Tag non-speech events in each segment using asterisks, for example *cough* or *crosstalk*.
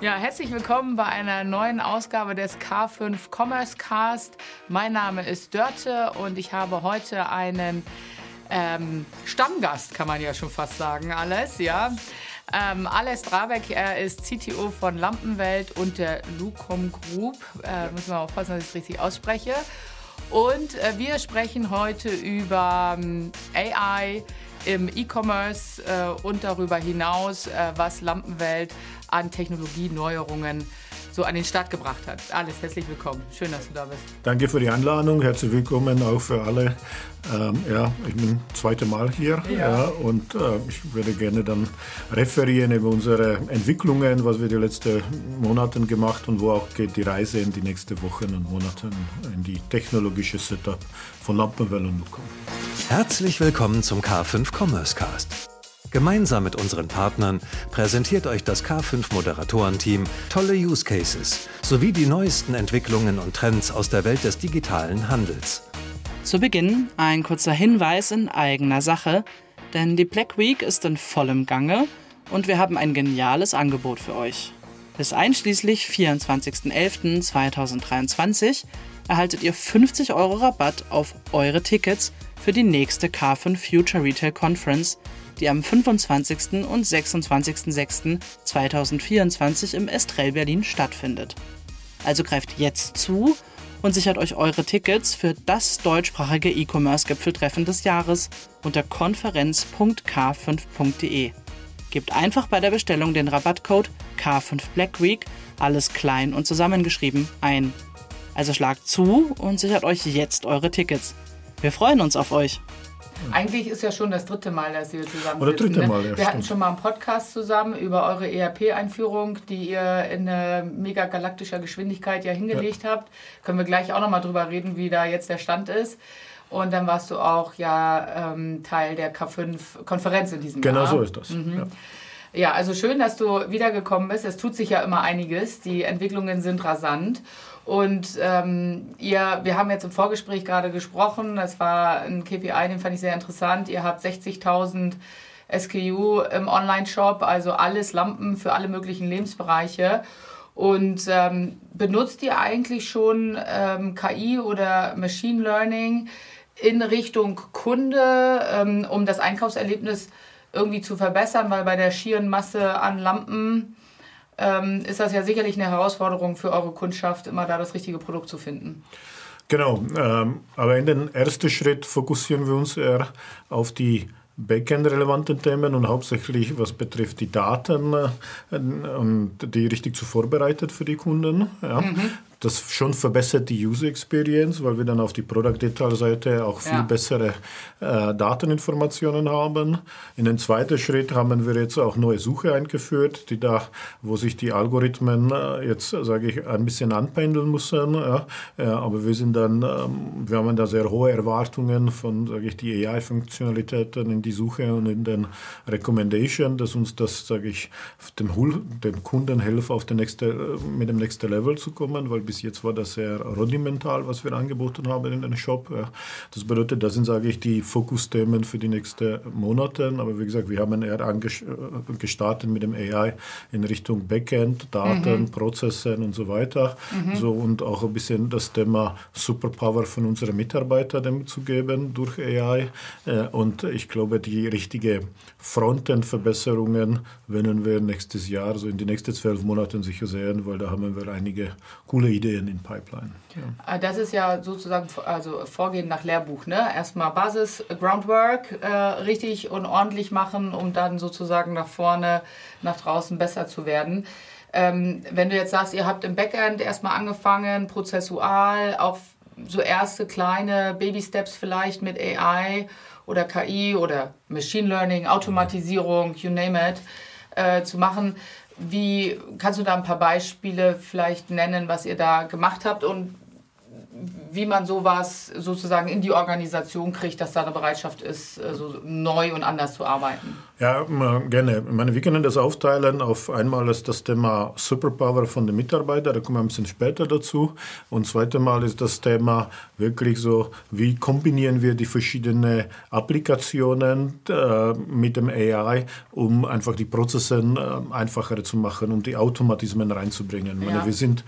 Ja, herzlich willkommen bei einer neuen Ausgabe des K5 Commerce Cast. Mein Name ist Dörte und ich habe heute einen ähm, Stammgast, kann man ja schon fast sagen, alles, ja. Ähm, Ales Drabeck, er ist CTO von Lampenwelt und der Lucom Group. Äh, müssen wir aufpassen, dass ich es richtig ausspreche. Und äh, wir sprechen heute über ähm, AI im E-Commerce äh, und darüber hinaus, äh, was Lampenwelt an Technologieneuerungen so an den Start gebracht hat. Alles herzlich willkommen. Schön, dass du da bist. Danke für die Einladung. Herzlich willkommen auch für alle. Ähm, ja, ich bin das zweite Mal hier ja. ja und äh, ich würde gerne dann referieren über unsere Entwicklungen, was wir die letzten Monate gemacht und wo auch geht die Reise in die nächsten Wochen und Monate in die technologische Setup von Lampenwell und. Herzlich willkommen zum K5 Commerce Cast. Gemeinsam mit unseren Partnern präsentiert euch das K5 Moderatorenteam tolle Use Cases sowie die neuesten Entwicklungen und Trends aus der Welt des digitalen Handels. Zu Beginn ein kurzer Hinweis in eigener Sache, denn die Black Week ist in vollem Gange und wir haben ein geniales Angebot für euch. Bis einschließlich 24.11.2023 erhaltet ihr 50 Euro Rabatt auf eure Tickets für die nächste K5 Future Retail Conference die am 25. und 26.06.2024 im Estrell Berlin stattfindet. Also greift jetzt zu und sichert euch eure Tickets für das deutschsprachige E-Commerce-Gipfeltreffen des Jahres unter konferenz.k5.de. Gebt einfach bei der Bestellung den Rabattcode K5 Black Week, alles klein und zusammengeschrieben, ein. Also schlagt zu und sichert euch jetzt eure Tickets. Wir freuen uns auf euch. Eigentlich ist ja schon das dritte Mal, dass wir zusammen Oder dritte ne? Mal, ja, Wir stimmt. hatten schon mal einen Podcast zusammen über eure ERP-Einführung, die ihr in äh, mega galaktischer Geschwindigkeit ja hingelegt ja. habt. Können wir gleich auch noch mal drüber reden, wie da jetzt der Stand ist. Und dann warst du auch ja ähm, Teil der K5-Konferenz in diesem genau Jahr. Genau so ist das. Mhm. Ja. Ja, also schön, dass du wiedergekommen bist. Es tut sich ja immer einiges. Die Entwicklungen sind rasant. Und ähm, ihr, wir haben jetzt im Vorgespräch gerade gesprochen, das war ein KPI, den fand ich sehr interessant. Ihr habt 60.000 SKU im Online-Shop, also alles Lampen für alle möglichen Lebensbereiche. Und ähm, benutzt ihr eigentlich schon ähm, KI oder Machine Learning in Richtung Kunde, ähm, um das Einkaufserlebnis irgendwie zu verbessern? Weil bei der schieren Masse an Lampen ähm, ist das ja sicherlich eine Herausforderung für eure Kundschaft, immer da das richtige Produkt zu finden. Genau, ähm, aber in den ersten Schritt fokussieren wir uns eher auf die Backend-relevanten Themen und hauptsächlich was betrifft die Daten äh, und die richtig zu vorbereitet für die Kunden. Ja. Mhm. Das schon verbessert die User Experience, weil wir dann auf die Product Detail Seite auch viel ja. bessere äh, Dateninformationen haben. In den zweiten Schritt haben wir jetzt auch neue Suche eingeführt, die da, wo sich die Algorithmen äh, jetzt, sage ich, ein bisschen anpendeln müssen. Ja. Äh, aber wir sind dann, ähm, wir haben da sehr hohe Erwartungen von, sage ich, die AI-Funktionalitäten in die Suche und in den Recommendation, dass uns das, sage ich, dem, dem Kunden hilft, auf den nächste, mit dem nächsten Level zu kommen, weil bis jetzt war das sehr rudimental, was wir angeboten haben in den Shop. Das bedeutet, das sind, sage ich, die Fokusthemen für die nächsten Monate. Aber wie gesagt, wir haben eher äh, gestartet mit dem AI in Richtung Backend, Daten, mhm. Prozessen und so weiter. Mhm. So, und auch ein bisschen das Thema Superpower von unseren Mitarbeitern zu geben durch AI. Äh, und ich glaube, die richtige Frontend-Verbesserungen werden wir nächstes Jahr, so in den nächsten zwölf Monaten sicher sehen, weil da haben wir einige coole Ideen in Pipeline. Ja. Ah, das ist ja sozusagen also Vorgehen nach Lehrbuch. Ne? Erstmal Basis, Groundwork äh, richtig und ordentlich machen, um dann sozusagen nach vorne, nach draußen besser zu werden. Ähm, wenn du jetzt sagst, ihr habt im Backend erstmal angefangen, prozessual, auch so erste kleine Baby-Steps vielleicht mit AI oder KI oder Machine Learning, Automatisierung, you name it, äh, zu machen. Wie kannst du da ein paar Beispiele vielleicht nennen, was ihr da gemacht habt und wie man sowas sozusagen in die Organisation kriegt, dass da eine Bereitschaft ist, äh, so neu und anders zu arbeiten? Ja, gerne. Ich meine, wir können das aufteilen. Auf einmal ist das Thema Superpower von den Mitarbeitern, da kommen wir ein bisschen später dazu. Und zweite Mal ist das Thema wirklich so, wie kombinieren wir die verschiedenen Applikationen äh, mit dem AI, um einfach die Prozesse äh, einfacher zu machen, um die Automatismen reinzubringen. Ja. Meine, wir sind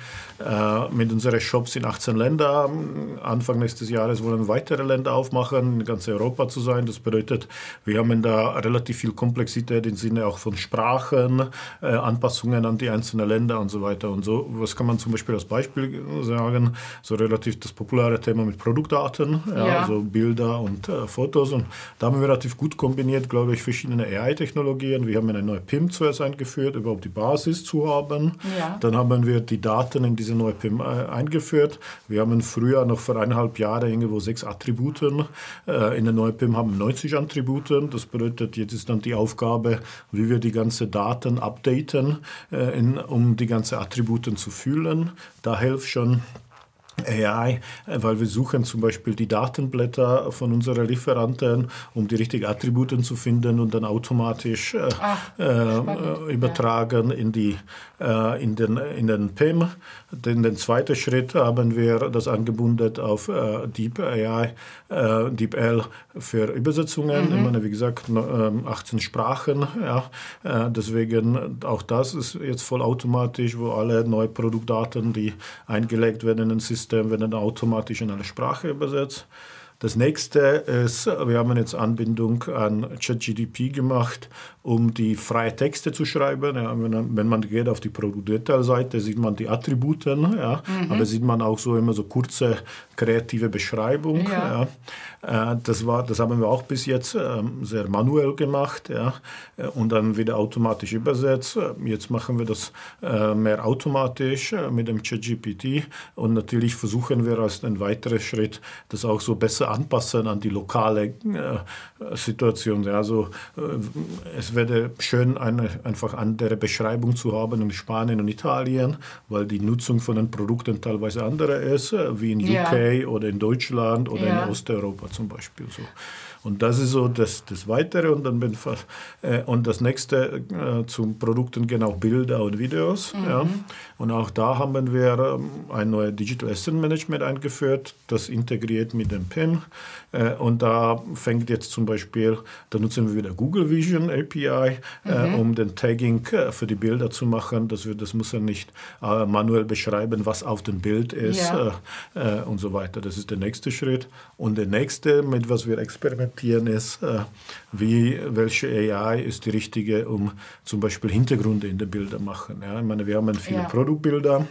äh, mit unseren Shops in 18 Ländern. Anfang nächstes Jahres wollen wir weitere Länder aufmachen, in ganz Europa zu sein. Das bedeutet, wir haben da relativ viel Komplexität im Sinne auch von Sprachen, äh, Anpassungen an die einzelnen Länder und so weiter und so. Was kann man zum Beispiel als Beispiel sagen? So relativ das populäre Thema mit Produktdaten, ja, ja. also Bilder und äh, Fotos. Und da haben wir relativ gut kombiniert, glaube ich, verschiedene AI-Technologien. Wir haben eine neue PIM zuerst eingeführt, überhaupt die Basis zu haben. Ja. Dann haben wir die Daten in diese neue PIM äh, eingeführt. Wir haben früher noch vor eineinhalb Jahren irgendwo sechs Attributen. Äh, in der neuen PIM haben wir 90 Attributen. Das bedeutet, jetzt ist dann die die Aufgabe, wie wir die ganzen Daten updaten, äh, in, um die ganzen Attributen zu füllen. Da hilft schon AI, weil wir suchen zum Beispiel die Datenblätter von unseren Lieferanten, um die richtigen Attribute zu finden und dann automatisch äh, Ach, äh, übertragen in, die, äh, in, den, in den PIM. Den, den zweiten Schritt haben wir das angebunden auf äh, Deep AI, äh, Deep L für Übersetzungen. Mhm. Ich meine, wie gesagt, 18 ähm, Sprachen. Ja. Äh, deswegen auch das ist jetzt vollautomatisch, wo alle neue Produktdaten, die eingelegt werden in ein System, System werden automatisch in eine Sprache übersetzt. Das nächste ist, wir haben jetzt Anbindung an ChatGDP gemacht, um die freie Texte zu schreiben. Ja, wenn, wenn, man geht auf die Produktdetailseite, sieht man die Attributen, ja, mhm. aber sieht man auch so immer so kurze kreative Beschreibung. Ja. ja. Äh, das, war, das haben wir auch bis jetzt ähm, sehr manuell gemacht ja, äh, und dann wieder automatisch übersetzt. Jetzt machen wir das äh, mehr automatisch mit dem ChatGPT und natürlich versuchen wir als ein weiterer Schritt, das auch so besser anpassen an die lokale Situation. Also es wäre schön, eine einfach andere Beschreibung zu haben in Spanien und Italien, weil die Nutzung von den Produkten teilweise andere ist, wie in UK ja. oder in Deutschland oder ja. in Osteuropa zum Beispiel. So. Und das ist so das, das Weitere. Und, dann bin, äh, und das nächste äh, zum Produkten gehen auch Bilder und Videos. Mhm. Ja. Und auch da haben wir ähm, ein neues Digital Asset Management eingeführt, das integriert mit dem PIM. Äh, und da fängt jetzt zum Beispiel, da nutzen wir wieder Google Vision API, äh, mhm. um den Tagging äh, für die Bilder zu machen. Dass wir, das muss er nicht äh, manuell beschreiben, was auf dem Bild ist ja. und so weiter. Das ist der nächste Schritt. Und der nächste, mit was wir experimentieren, reflektieren ist, äh, wie, welche AI ist die richtige, um zum Beispiel Hintergründe in den Bildern machen. Ja, ich meine, wir haben viele ja. Produktbilder,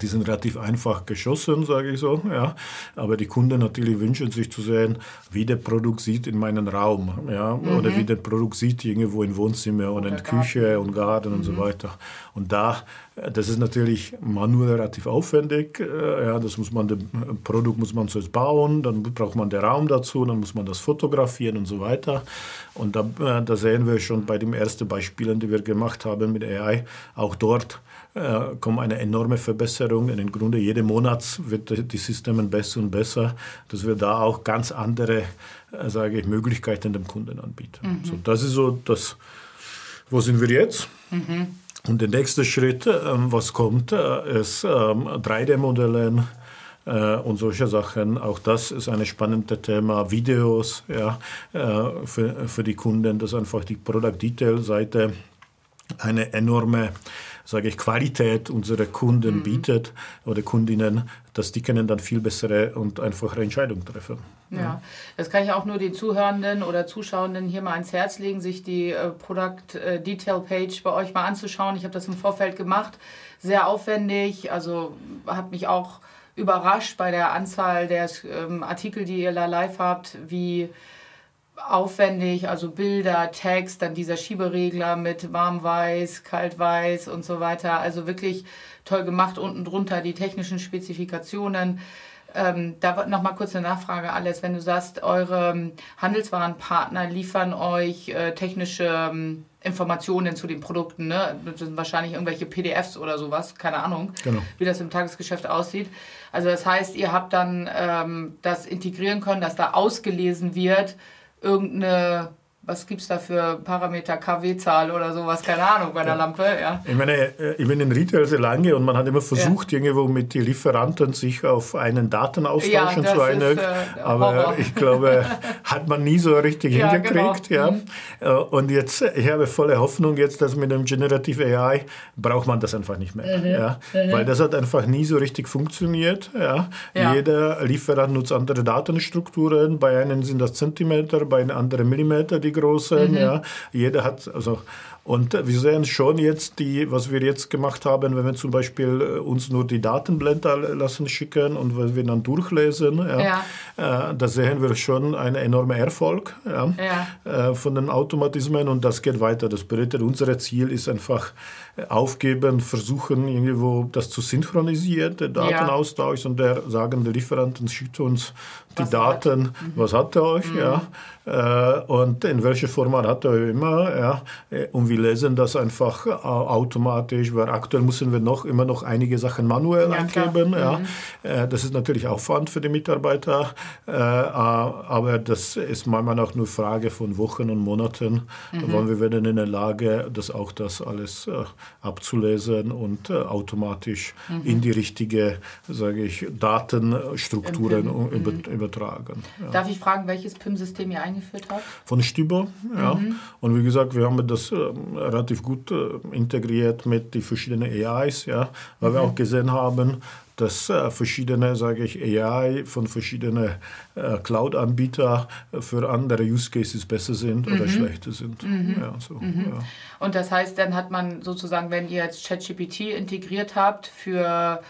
die sind relativ einfach geschossen, sage ich so. Ja. Aber die Kunden natürlich wünschen sich zu sehen, wie der Produkt sieht in meinem Raum. Ja. Mhm. Oder wie der Produkt sieht irgendwo im Wohnzimmer oder, oder in der Küche und Garten mhm. und so mhm. weiter. Und da, das ist natürlich manuell relativ aufwendig. Äh, ja, das muss man, das Produkt muss man zuerst bauen, dann braucht man den Raum dazu, dann muss man das fotografieren und so weiter. Und da, äh, da sehen wir schon bei den ersten Beispielen, die wir gemacht haben mit AI, auch dort äh, kommt eine enorme Verbesserung. Und Im Grunde jeden Monat wird die Systeme besser und besser, dass wir da auch ganz andere äh, sage ich, Möglichkeiten dem Kunden anbieten. Mhm. So, das ist so das, wo sind wir jetzt? Mhm. Und der nächste Schritt, ähm, was kommt, äh, ist ähm, 3D-Modelle äh, und solche Sachen. Auch das ist ein spannendes Thema. Videos ja, äh, für, für die Kunden, dass einfach die Product Detail Seite eine enorme sage ich, Qualität unserer Kunden mhm. bietet oder Kundinnen, dass die können dann viel bessere und einfachere Entscheidungen treffen. Ja. ja. das kann ich auch nur den Zuhörenden oder Zuschauenden hier mal ans Herz legen, sich die äh, Product äh, Detail Page bei euch mal anzuschauen. Ich habe das im Vorfeld gemacht, sehr aufwendig, also hat mich auch überrascht bei der Anzahl der ähm, Artikel, die ihr da live habt, wie aufwendig, also Bilder, Text, dann dieser Schieberegler mit warm-weiß, kalt-weiß und so weiter. Also wirklich toll gemacht. Unten drunter die technischen Spezifikationen. Ähm, da noch mal kurz eine Nachfrage, alles. Wenn du sagst, eure ähm, Handelswarenpartner liefern euch äh, technische ähm, Informationen zu den Produkten, ne? Das sind wahrscheinlich irgendwelche PDFs oder sowas, keine Ahnung, genau. wie das im Tagesgeschäft aussieht. Also das heißt, ihr habt dann ähm, das integrieren können, dass da ausgelesen wird, irgendeine was gibt es da für Parameter, KW-Zahl oder sowas, keine Ahnung, bei der ja. Lampe. Ja. Ich meine, äh, ich bin in Retail sehr lange und man hat immer versucht, ja. irgendwo mit den Lieferanten sich auf einen Datenaustausch ja, zu einigen. Äh, aber ich glaube, hat man nie so richtig *laughs* hingekriegt. Genau. Ja. Mhm. Äh, und jetzt, ich habe volle Hoffnung jetzt, dass mit dem Generative AI braucht man das einfach nicht mehr. Mhm. Ja. Mhm. Weil das hat einfach nie so richtig funktioniert. Ja. Jeder Lieferant nutzt andere Datenstrukturen. Bei einem sind das Zentimeter, bei einem anderen Millimeter, die großen. Mhm. Ja. Jeder hat, also und wir sehen schon jetzt, die, was wir jetzt gemacht haben, wenn wir zum Beispiel äh, uns nur die Datenblende lassen schicken und wenn wir dann durchlesen, ja, ja. Äh, da sehen wir schon einen enormen Erfolg ja. Äh, von den Automatismen und das geht weiter. Das bedeutet, unser Ziel ist einfach äh, aufgeben, versuchen irgendwo das zu synchronisieren, den Datenaustausch und der sagen, der Lieferanten schickt uns die was Daten. Mhm. was hat er euch, mhm. ja, äh, und in welchem Format hat er immer, ja, und wir lesen das einfach automatisch, weil aktuell müssen wir noch immer noch einige Sachen manuell ja, eingeben, ja, mhm. Äh, das ist natürlich Aufwand für die Mitarbeiter, äh, aber das ist manchmal auch nur Frage von Wochen und Monaten, mhm. wann wir werden in der Lage, das auch das alles abzulesen und automatisch mhm. in die richtige, sage ich, Datenstrukturen mhm. übertragen. Ja. Darf ich fragen, welches PIM-System ihr eingeführt habt? Von Stüber, ja. Mhm. Und wie gesagt, wir haben das äh, relativ gut äh, integriert mit den verschiedenen AIs, ja, weil mhm. wir auch gesehen haben, dass äh, verschiedene, sage ich, AI von verschiedenen äh, Cloud-Anbietern für andere Use Cases besser sind mhm. oder schlechter sind. Mhm. Ja, so, mhm. ja. Und das heißt, dann hat man sozusagen, wenn ihr jetzt ChatGPT integriert habt für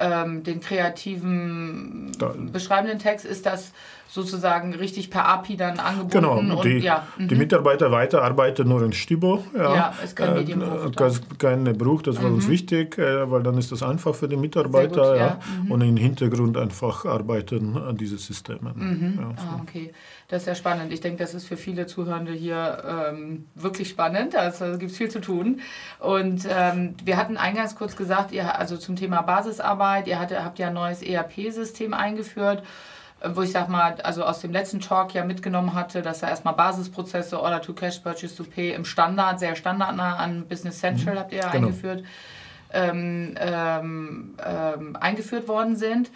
ähm, den kreativen da, beschreibenden Text, ist das sozusagen richtig per API dann angeboten. Genau, und, die, ja, die mhm. Mitarbeiter weiterarbeiten nur in Stibo. Ja, ja ist kein Medienbruch. Äh, kein Bruch, das war mhm. uns wichtig, äh, weil dann ist das einfach für die Mitarbeiter. Gut, ja. ja. Mhm. Und im Hintergrund einfach arbeiten an diese Systeme. Mhm. Ja, so. ah, okay, das ist ja spannend. Ich denke, das ist für viele Zuhörende hier ähm, wirklich spannend. Also es gibt viel zu tun. Und ähm, wir hatten eingangs kurz gesagt, ihr, also zum Thema Basisarbeit, ihr hatte, habt ja ein neues ERP-System eingeführt wo ich sag mal, also aus dem letzten Talk ja mitgenommen hatte, dass er erstmal Basisprozesse, Order to Cash, Purchase to Pay im Standard, sehr standardnah an Business Central mhm. habt ihr genau. eingeführt, ähm, ähm, ähm, eingeführt worden sind.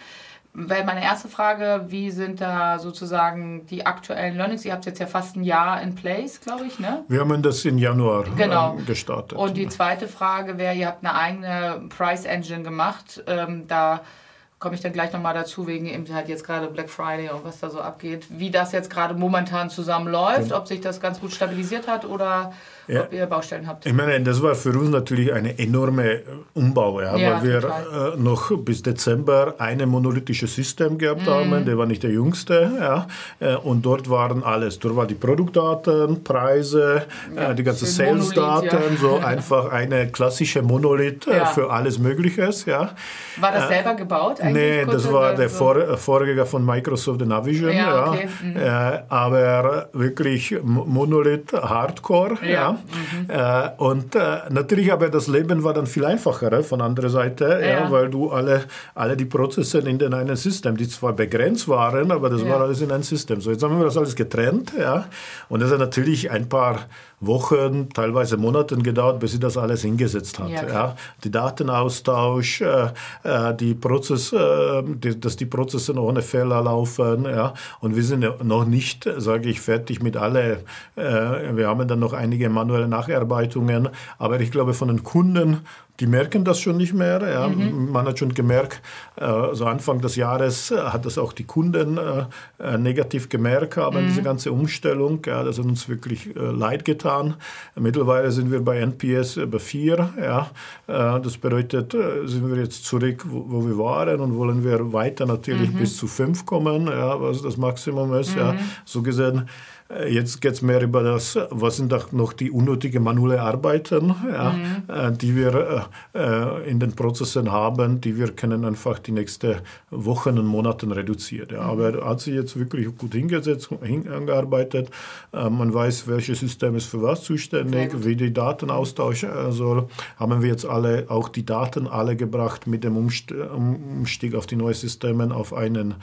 Weil meine erste Frage, wie sind da sozusagen die aktuellen Learnings? Ihr habt jetzt ja fast ein Jahr in place, glaube ich, ne? Wir haben das im Januar genau. Ähm, gestartet. Und die zweite Frage wäre, ihr habt eine eigene Price Engine gemacht. Ähm, da komme ich dann gleich nochmal dazu, wegen eben halt jetzt gerade Black Friday und was da so abgeht, wie das jetzt gerade momentan zusammenläuft, ob sich das ganz gut stabilisiert hat oder ja. ob ihr Baustellen habt. Ich meine, das war für uns natürlich eine enorme äh, Umbau, ja, ja weil wir äh, noch bis Dezember ein monolithisches System gehabt mhm. haben, der war nicht der jüngste, ja, äh, und dort waren alles, dort waren die Produktdaten, Preise, ja, die ganzen Sales-Daten, so *laughs* einfach eine klassische Monolith für alles Mögliche, ja. War das selber gebaut? Nee, das war der so? Vor Vorgänger von Microsoft, der Navision, ja, okay. mhm. aber wirklich Monolith Hardcore, ja. Mhm. Äh, und äh, natürlich aber das Leben war dann viel einfacher äh, von anderer Seite, ja. ja. weil du alle, alle die Prozesse in den einen System, die zwar begrenzt waren, aber das ja. war alles in einem System. So, jetzt haben wir das alles getrennt, ja. Und das hat natürlich ein paar Wochen, teilweise Monaten gedauert, bis sie das alles hingesetzt hat. Ja, ja. Die Datenaustausch, äh, äh die Prozess, äh, die, dass die Prozesse ohne Fehler laufen. Ja. Und wir sind noch nicht, sage ich, fertig mit alle. Äh, wir haben dann noch einige manuelle Nacharbeitungen, aber ich glaube, von den Kunden die merken das schon nicht mehr. Ja. Mhm. Man hat schon gemerkt, äh, so Anfang des Jahres äh, hat das auch die Kunden äh, negativ gemerkt, aber mhm. diese ganze Umstellung, ja, das hat uns wirklich leid getan. Mittlerweile sind wir bei NPS über vier. Ja. Das bedeutet, sind wir jetzt zurück, wo, wir waren und wollen wir weiter natürlich mhm. bis zu fünf kommen, ja, was das Maximum ist. Ja. Mhm. So gesehen, jetzt geht es mehr über das, was sind auch noch die unnötigen manuelle Arbeiten, ja, mhm. Äh, die wir äh, in den Prozessen haben, die wir können einfach die nächsten Wochen und Monate reduzieren. Ja. Mhm. Aber hat sich jetzt wirklich gut hingesetzt, hingearbeitet. Man weiß, welches System ist für was zuständig, wie die Daten austauschen soll. Haben wir jetzt alle auch die Daten alle gebracht mit dem Umstieg auf die neuen Systeme auf einen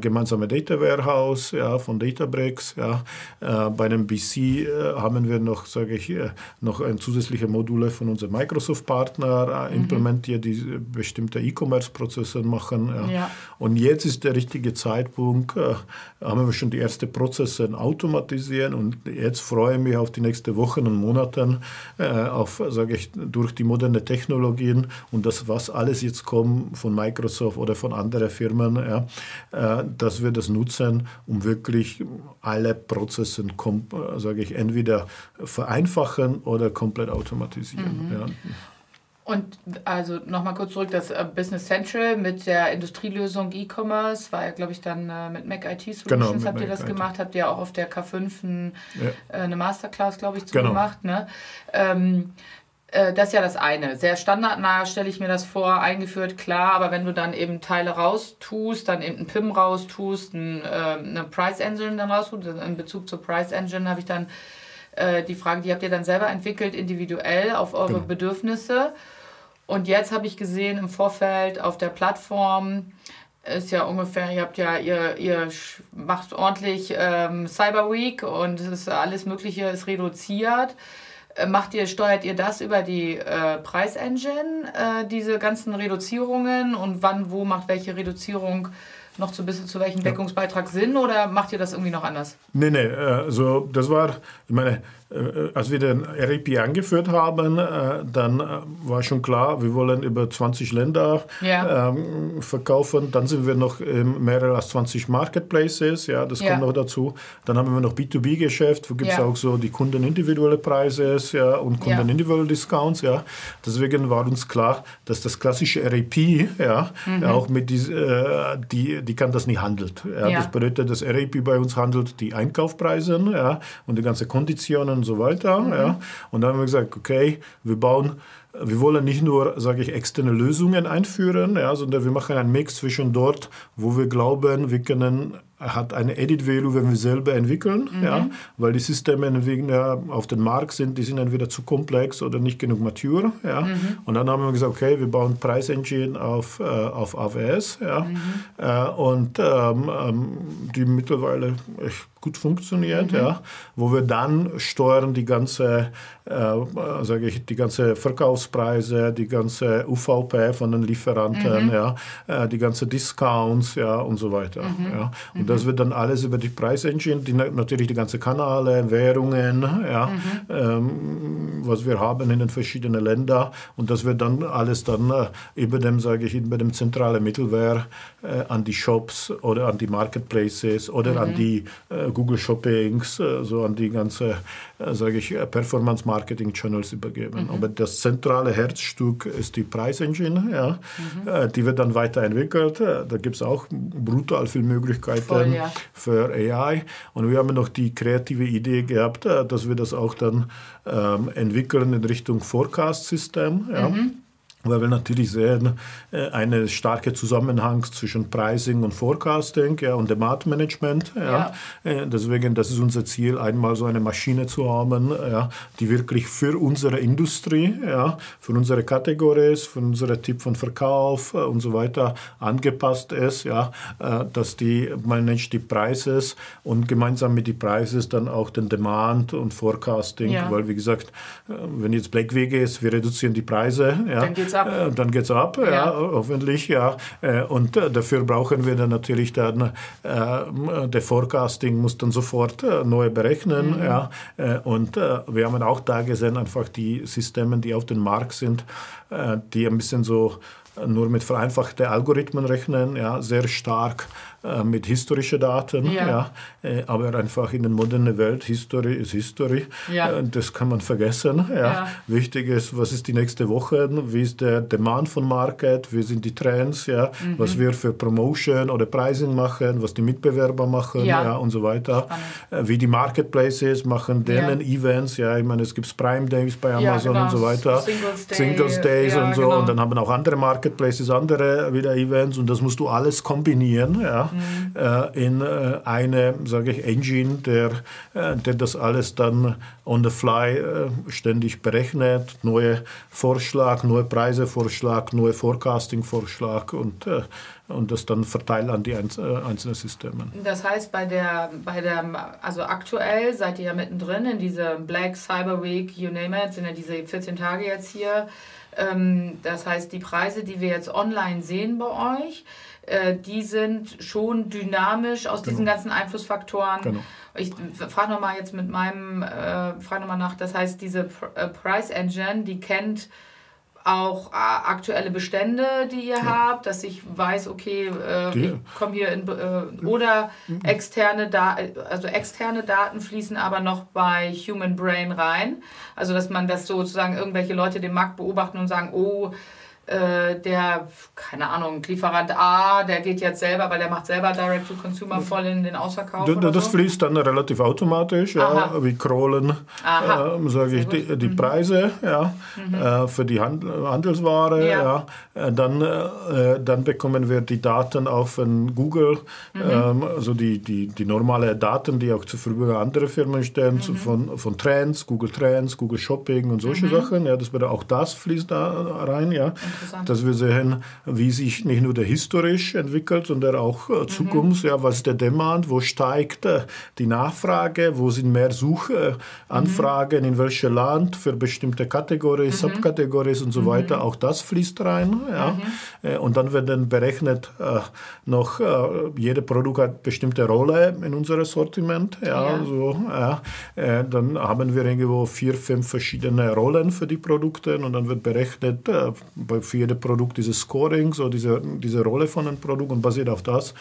gemeinsamen Data Warehouse ja, von Databricks. Ja Äh, bei dem BC äh, haben wir noch, sage ich, äh, noch ein zusätzliche Module von unserem Microsoft-Partner äh, mhm. implementiert, die bestimmte E-Commerce-Prozesse machen. Ja. Und jetzt ist der richtige Zeitpunkt, äh, haben wir schon die ersten Prozesse automatisieren und jetzt freue ich mich auf die nächsten Wochen und Monate, auf, sage ich, durch die moderne Technologien und das, was alles jetzt kommt von Microsoft oder von anderen Firmen, ja, äh, dass wir das nutzen, um wirklich alle Prozesse, äh, sage ich, entweder vereinfachen oder komplett automatisieren. Mhm. Ja. Und also nochmal kurz zurück, das äh, Business Central mit der Industrielösung E-Commerce war ja, glaube ich, dann mit Mac IT Solutions genau, habt Mac ihr das IT. gemacht, habt ihr auch auf der K5 ein, ja. eine Masterclass, glaube ich, zu genau. gemacht. Ne? Ähm, äh, das ist ja das eine. Sehr standardnah stelle ich mir das vor, eingeführt, klar, aber wenn du dann eben Teile raustust, dann eben einen PIM raustust, ein, äh, eine Price Engine dann raustust, in Bezug zur Price Engine habe ich dann äh, die Frage, die habt ihr dann selber entwickelt, individuell auf eure genau. Bedürfnisse. Und jetzt habe ich gesehen im Vorfeld auf der Plattform, ist ja ungefähr, ihr habt ja, ihr, ihr macht ordentlich ähm, Cyber Week und es ist alles Mögliche ist reduziert. Äh, macht ihr, steuert ihr das über die äh, Preisengine, äh, diese ganzen Reduzierungen? Und wann, wo macht welche Reduzierung noch zu, bisschen, zu welchem Deckungsbeitrag Sinn? Oder macht ihr das irgendwie noch anders? Nee, nee, also das war, ich meine, äh, als wir den REP angeführt haben, äh, dann äh, war schon klar, wir wollen über 20 Länder ja. Ähm, verkaufen. Dann sind wir noch in mehrere als 20 Marketplaces, ja, das ja. kommt noch dazu. Dann haben wir noch B2B-Geschäft, wo gibt es ja. auch so die Kunden individuelle Preise ja, und Kunden individuelle Discounts. Ja. Deswegen war uns klar, dass das klassische REP ja, mhm. auch mit die, die, die kann das nicht handelt. Ja. Das bedeutet, das REP bei uns handelt die Einkaufpreise ja, und die ganze Konditionen und so weiter. Mhm. Ja. Und dann haben wir gesagt, okay, wir bauen wir wollen nicht nur, sage ich, externe Lösungen einführen, ja, sondern wir machen einen Mix zwischen dort, wo wir glauben, wir können hat eine Edit Value, wenn wir selber entwickeln, mhm. ja, weil die Systeme wegen der, auf dem Markt sind, die sind entweder zu komplex oder nicht genug mature, ja. Mhm. Und dann haben wir gesagt, okay, wir bauen Price Engine auf, äh, auf AWS, ja, mhm. äh, und ähm, ähm, die mittlerweile echt gut funktioniert, mhm. ja, wo wir dann steuern die ganze, sage ich, die ganze Verkaufspreise, die ganze UVP von den Lieferanten, mhm. ja, äh, die ganze Discounts, ja, und so weiter, mhm. ja. Und das wird dann alles über die Preisengine, die, natürlich die ganze Kanäle, Währungen, ja, mhm. ähm, was wir haben in den verschiedenen Ländern. Und das wird dann alles dann äh, über dem, sage ich, über dem zentralen Mittelware äh, an die Shops oder an die Marketplaces oder mhm. an die äh, Google Shoppings, äh, so an die ganze, äh, sage ich, äh, Performance Marketing Channels übergeben. Mhm. Aber das zentrale Herzstück ist die Preisengine, ja. Mhm. die wird dann weiterentwickelt. Da gibt es auch brutal viele Möglichkeiten. Voll ja. für AI. Und wir haben noch die kreative Idee gehabt, äh, dass wir das auch dann ähm, entwickeln in Richtung Forecast-System. Ja. Mhm weil wir natürlich sehen, äh, einen starken Zusammenhang zwischen Pricing und Forecasting ja, und Demand Management. Ja. ja. Äh, deswegen, das ist unser Ziel, einmal so eine Maschine zu haben, ja, die wirklich für unsere Industrie, ja, für unsere Kategorien, für unsere Typ von Verkauf äh, und so weiter angepasst ist, ja, dass die managt die Preise und gemeinsam mit den Preisen dann auch den Demand und Forecasting, ja. weil wie gesagt, wenn jetzt Blackwege ist, wir reduzieren die Preise, ja, geht's ab. Äh, dann geht's ab, ja. ja hoffentlich, ja. Äh, und äh, dafür brauchen wir dann natürlich dann, der Forecasting muss dann sofort neu berechnen, mhm. ja. Und wir haben auch da gesehen, einfach die Systeme, die auf dem Markt sind, die ein bisschen so nur mit vereinfachten Algorithmen rechnen, ja, sehr stark äh, mit historischen Daten. Ja. ja. Äh, aber einfach in der modernen Welt, History ist History. Ja. Äh, das kann man vergessen. Ja. ja. Wichtig ist, was ist die nächste Woche, wie ist der Demand von Market, wie sind die Trends, ja, mhm. was wir für Promotion oder Pricing machen, was die Mitbewerber machen ja. ja und so weiter. Spannend. Wie die Marketplaces machen deren Events, ja, ich meine, es gibt Prime Days bei Amazon genau. und so weiter. Singles, Day. Singles Days und so. Genau. Und dann haben auch andere Marketplaces andere wieder Events und das musst du alles kombinieren, ja. Äh, in äh, eine, sage ich, Engine, der, äh, der das alles dann on the fly ständig berechnet, neue Vorschlag, neue Preisevorschlag, neue Forecasting-Vorschlag und und das dann verteilt an die einzelnen Systeme. Das heißt, bei der, bei der, also aktuell seid ihr ja mittendrin in diese Black Cyber Week, you name it, sind ja diese 14 Tage jetzt hier. Ähm, das heißt, die Preise, die wir jetzt online sehen bei euch, äh, die sind schon dynamisch aus diesen genau. ganzen Einflussfaktoren. Genau. Ich frage nochmal jetzt mit meinem, äh, frage nochmal nach, das heißt, diese äh, Price Engine, die kennt auch aktuelle Bestände, die ihr ja. habt, dass ich weiß, okay, äh, ich komme hier in äh, oder externe da also externe Daten fließen aber noch bei Human Brain rein, also dass man das sozusagen irgendwelche Leute den Markt beobachten und sagen, oh äh, der, keine Ahnung, Lieferant A, der geht jetzt selber, weil der macht selber Direct-to-Consumer voll in den Ausverkauf. Das, das so? fließt dann relativ automatisch, ja, wie crawlen, äh, sage ich, die, die mhm. Preise ja, mhm. äh, für die Hand, Handelsware. Ja. ja. Äh, dann, äh, dann bekommen wir die Daten auch von Google, mhm. ähm, also die, die, die normale Daten, die auch zur Verfügung andere Firmen stellen, mhm. von, von Trends, Google Trends, Google Shopping und solche mhm. Sachen. Ja, das wird auch das fließt da rein. Ja dass wir sehen, wie sich nicht nur der historisch entwickelt, sondern auch äh, Zukunft. Mhm. Ja, was ist der Demand? Wo steigt äh, die Nachfrage? Wo sind mehr Suchanfragen? Mhm. In welchem Land für bestimmte Kategorien, mhm. Subkategorien und so weiter? Mhm. Auch das fließt rein. Ja. Mhm. Äh, und dann wird dann berechnet äh, noch, äh, jede Produkt hat bestimmte Rolle in unserem Sortiment. Ja, ja. So, ja. Äh, dann haben wir irgendwo vier, fünf verschiedene Rollen für die Produkte und dann wird berechnet, bei für jedes Produkt dieses Scoring, so diese, diese Rolle von einem Produkt und basiert auf das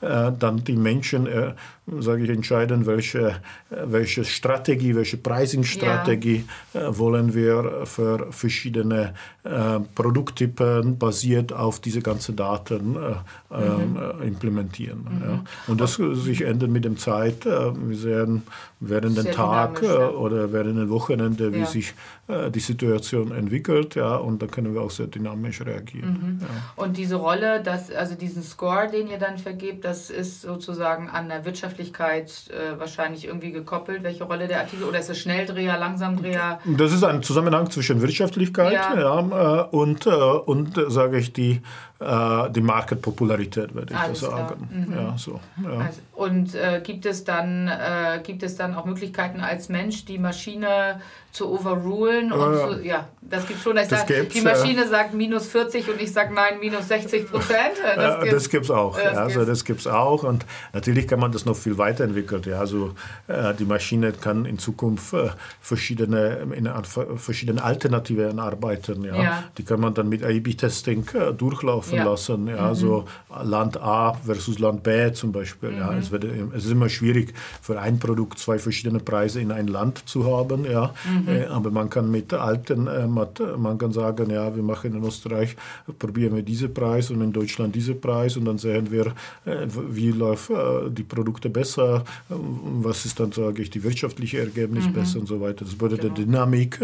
äh, dann die Menschen, äh, sage ich, entscheiden, welche, äh, welche Strategie, welche Pricing-Strategie ja. Äh, wollen wir für verschiedene äh, Produkttypen basiert auf diese ganzen Daten äh, mhm. implementieren. Mhm. Ja. Und das sich ändert mit dem Zeit. wir sehen während dem Tag ja. oder während dem Wochenende, wie sich die Situation entwickelt. Ja, und da können wir auch sehr dynamisch reagieren. Mhm. Und diese Rolle, das, also diesen Score, den ihr dann vergebt, das ist sozusagen an der Wirtschaftlichkeit äh, wahrscheinlich irgendwie gekoppelt, welche Rolle der Artikel, oder ist es Schnelldreher, Langsamdreher? Das ist ein Zusammenhang zwischen Wirtschaftlichkeit ja. Ja, äh, und, äh, und äh, sage ich, die äh, die Market-Popularität, würde ich Alles sagen. Mhm. Ja, so, ja. Also, und äh, gibt, es dann, äh, gibt es dann auch Möglichkeiten als Mensch, die Maschine zu overrulen? Und ja, zu, ja das gibt schon. Ich das sag, die Maschine sagt minus 40 und ich sage nein, minus 60 Prozent. Das gibt es auch. Das also das gibt es auch. Und natürlich kann man das noch viel weiterentwickeln. Ja, also äh, die Maschine kann in Zukunft äh, verschiedene, in, verschiedene Alternativen arbeiten. Ja. ja. Die kann man dann mit A-B-Testing durchlaufen laufen ja. lassen. Ja, mhm. so Land A versus Land B zum Beispiel. Mhm. Ja, es, wird, es ist immer schwierig für ein Produkt zwei verschiedene Preise in ein Land zu haben. Ja, mhm. äh, aber man kann mit alten, äh, man kann sagen, ja, wir machen in Österreich, probieren wir diesen Preis und in Deutschland diesen Preis und dann sehen wir, äh, wie läuft äh, die Produkte besser, was ist dann, sage ich, die wirtschaftliche Ergebnis mhm. besser und so weiter. Das bedeutet, genau. der Dynamik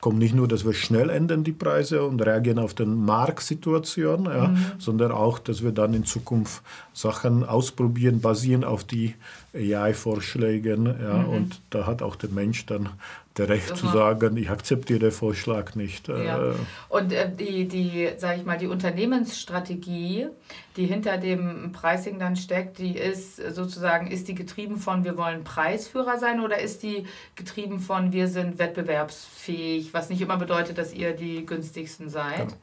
kommt nicht nur, dass wir schnell ändern die Preise und reagieren auf den Marktsituation, ja, mhm. sondern auch, dass wir dann in Zukunft Sachen ausprobieren, basieren auf die AI-Vorschlägen. Ja, mhm. Und da hat auch der Mensch dann das Recht Aha. zu sagen, ich akzeptiere den Vorschlag nicht. Ja. Äh. Und äh, die, die, sag ich mal, die Unternehmensstrategie, die hinter dem Pricing dann steckt, die ist sozusagen, ist die getrieben von, wir wollen Preisführer sein oder ist die getrieben von, wir sind wettbewerbsfähig, was nicht immer bedeutet, dass ihr die günstigsten seid? Ja.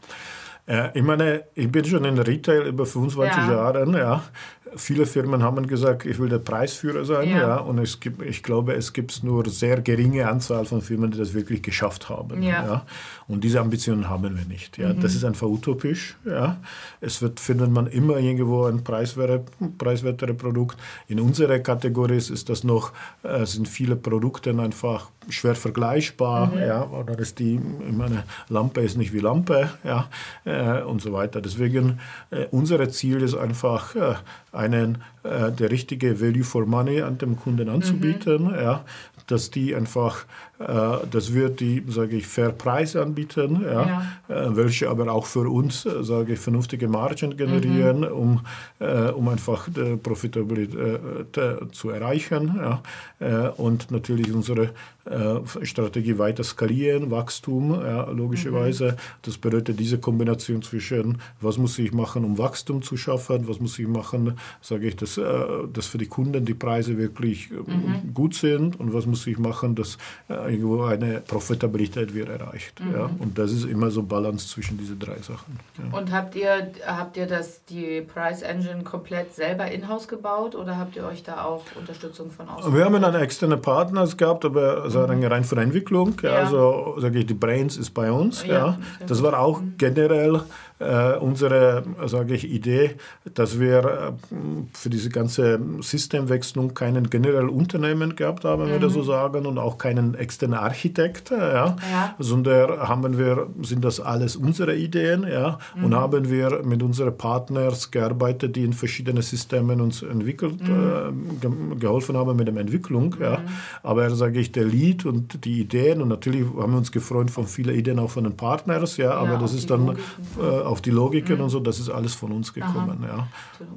Äh, ich meine, ich bin schon in Retail über 25 ja. Jahre. Ja. Viele Firmen haben gesagt, ich will der Preisführer sein. Ja. ja. Und es gibt, ich glaube, es gibt nur sehr geringe Anzahl von Firmen, die das wirklich geschafft haben. Ja. ja. Und diese Ambitionen haben wir nicht. Ja. Mhm. Das ist einfach utopisch. Ja. Es wird, findet man immer irgendwo ein preiswertere, preiswertere Produkt. In unserer Kategorie ist das noch, äh, sind viele Produkte einfach schwer vergleichbar. Mhm. Ja. Oder ist die, ich meine, Lampe ist nicht wie Lampe. Ja äh, und so weiter. Deswegen äh, unser Ziel ist einfach, äh, einen äh, der richtige Value for Money an dem Kunden anzubieten, mhm. ja, dass die einfach, äh, dass wir die, sage ich, fair Preise anbieten, ja, ja. Äh, welche aber auch für uns, äh, sage ich, vernünftige Margen generieren, mhm. um, um einfach die Profitabilität zu erreichen. Ja, und natürlich unsere Strategie weiter skalieren, Wachstum, ja, logischerweise. Mhm. Das bedeutet diese Kombination zwischen, was muss ich machen, um Wachstum zu schaffen, was muss ich machen, sage ich, dass, dass für die Kunden die Preise wirklich mhm. gut sind und was muss ich machen, dass irgendwo eine Profitabilität wird erreicht. Mhm. Ja? Und das ist immer so Balance zwischen diesen drei Sachen. Ja. Und habt ihr, habt ihr das, die Price Engine komplett selber in-house gebaut oder habt ihr euch da auch Unterstützung von außen? Wir haben einen externen Partner gehabt, aber also mhm. rein von der Entwicklung. Ja. Also sage ich, die Brains ist bei uns. Ja. Das war auch mhm. generell äh, unsere, sage ich, Idee, dass wir äh, für diese ganze Systemwechslung keinen generellen Unternehmen gehabt haben, wenn mhm. wir so sagen, und auch keinen externen Architekt, äh, ja, ja. sondern haben wir, sind das alles unsere Ideen, ja, mhm. und haben wir mit unseren Partners gearbeitet, die in verschiedenen Systemen uns entwickelt, mhm. äh, geholfen haben mit der Entwicklung, ja, mhm. aber sage ich, der Lead und die Ideen und natürlich haben wir uns gefreut von vielen Ideen auch von den Partners, ja, aber ja, das ist dann äh, auf die Logiken mhm. und so, das ist alles von uns gekommen. Ja.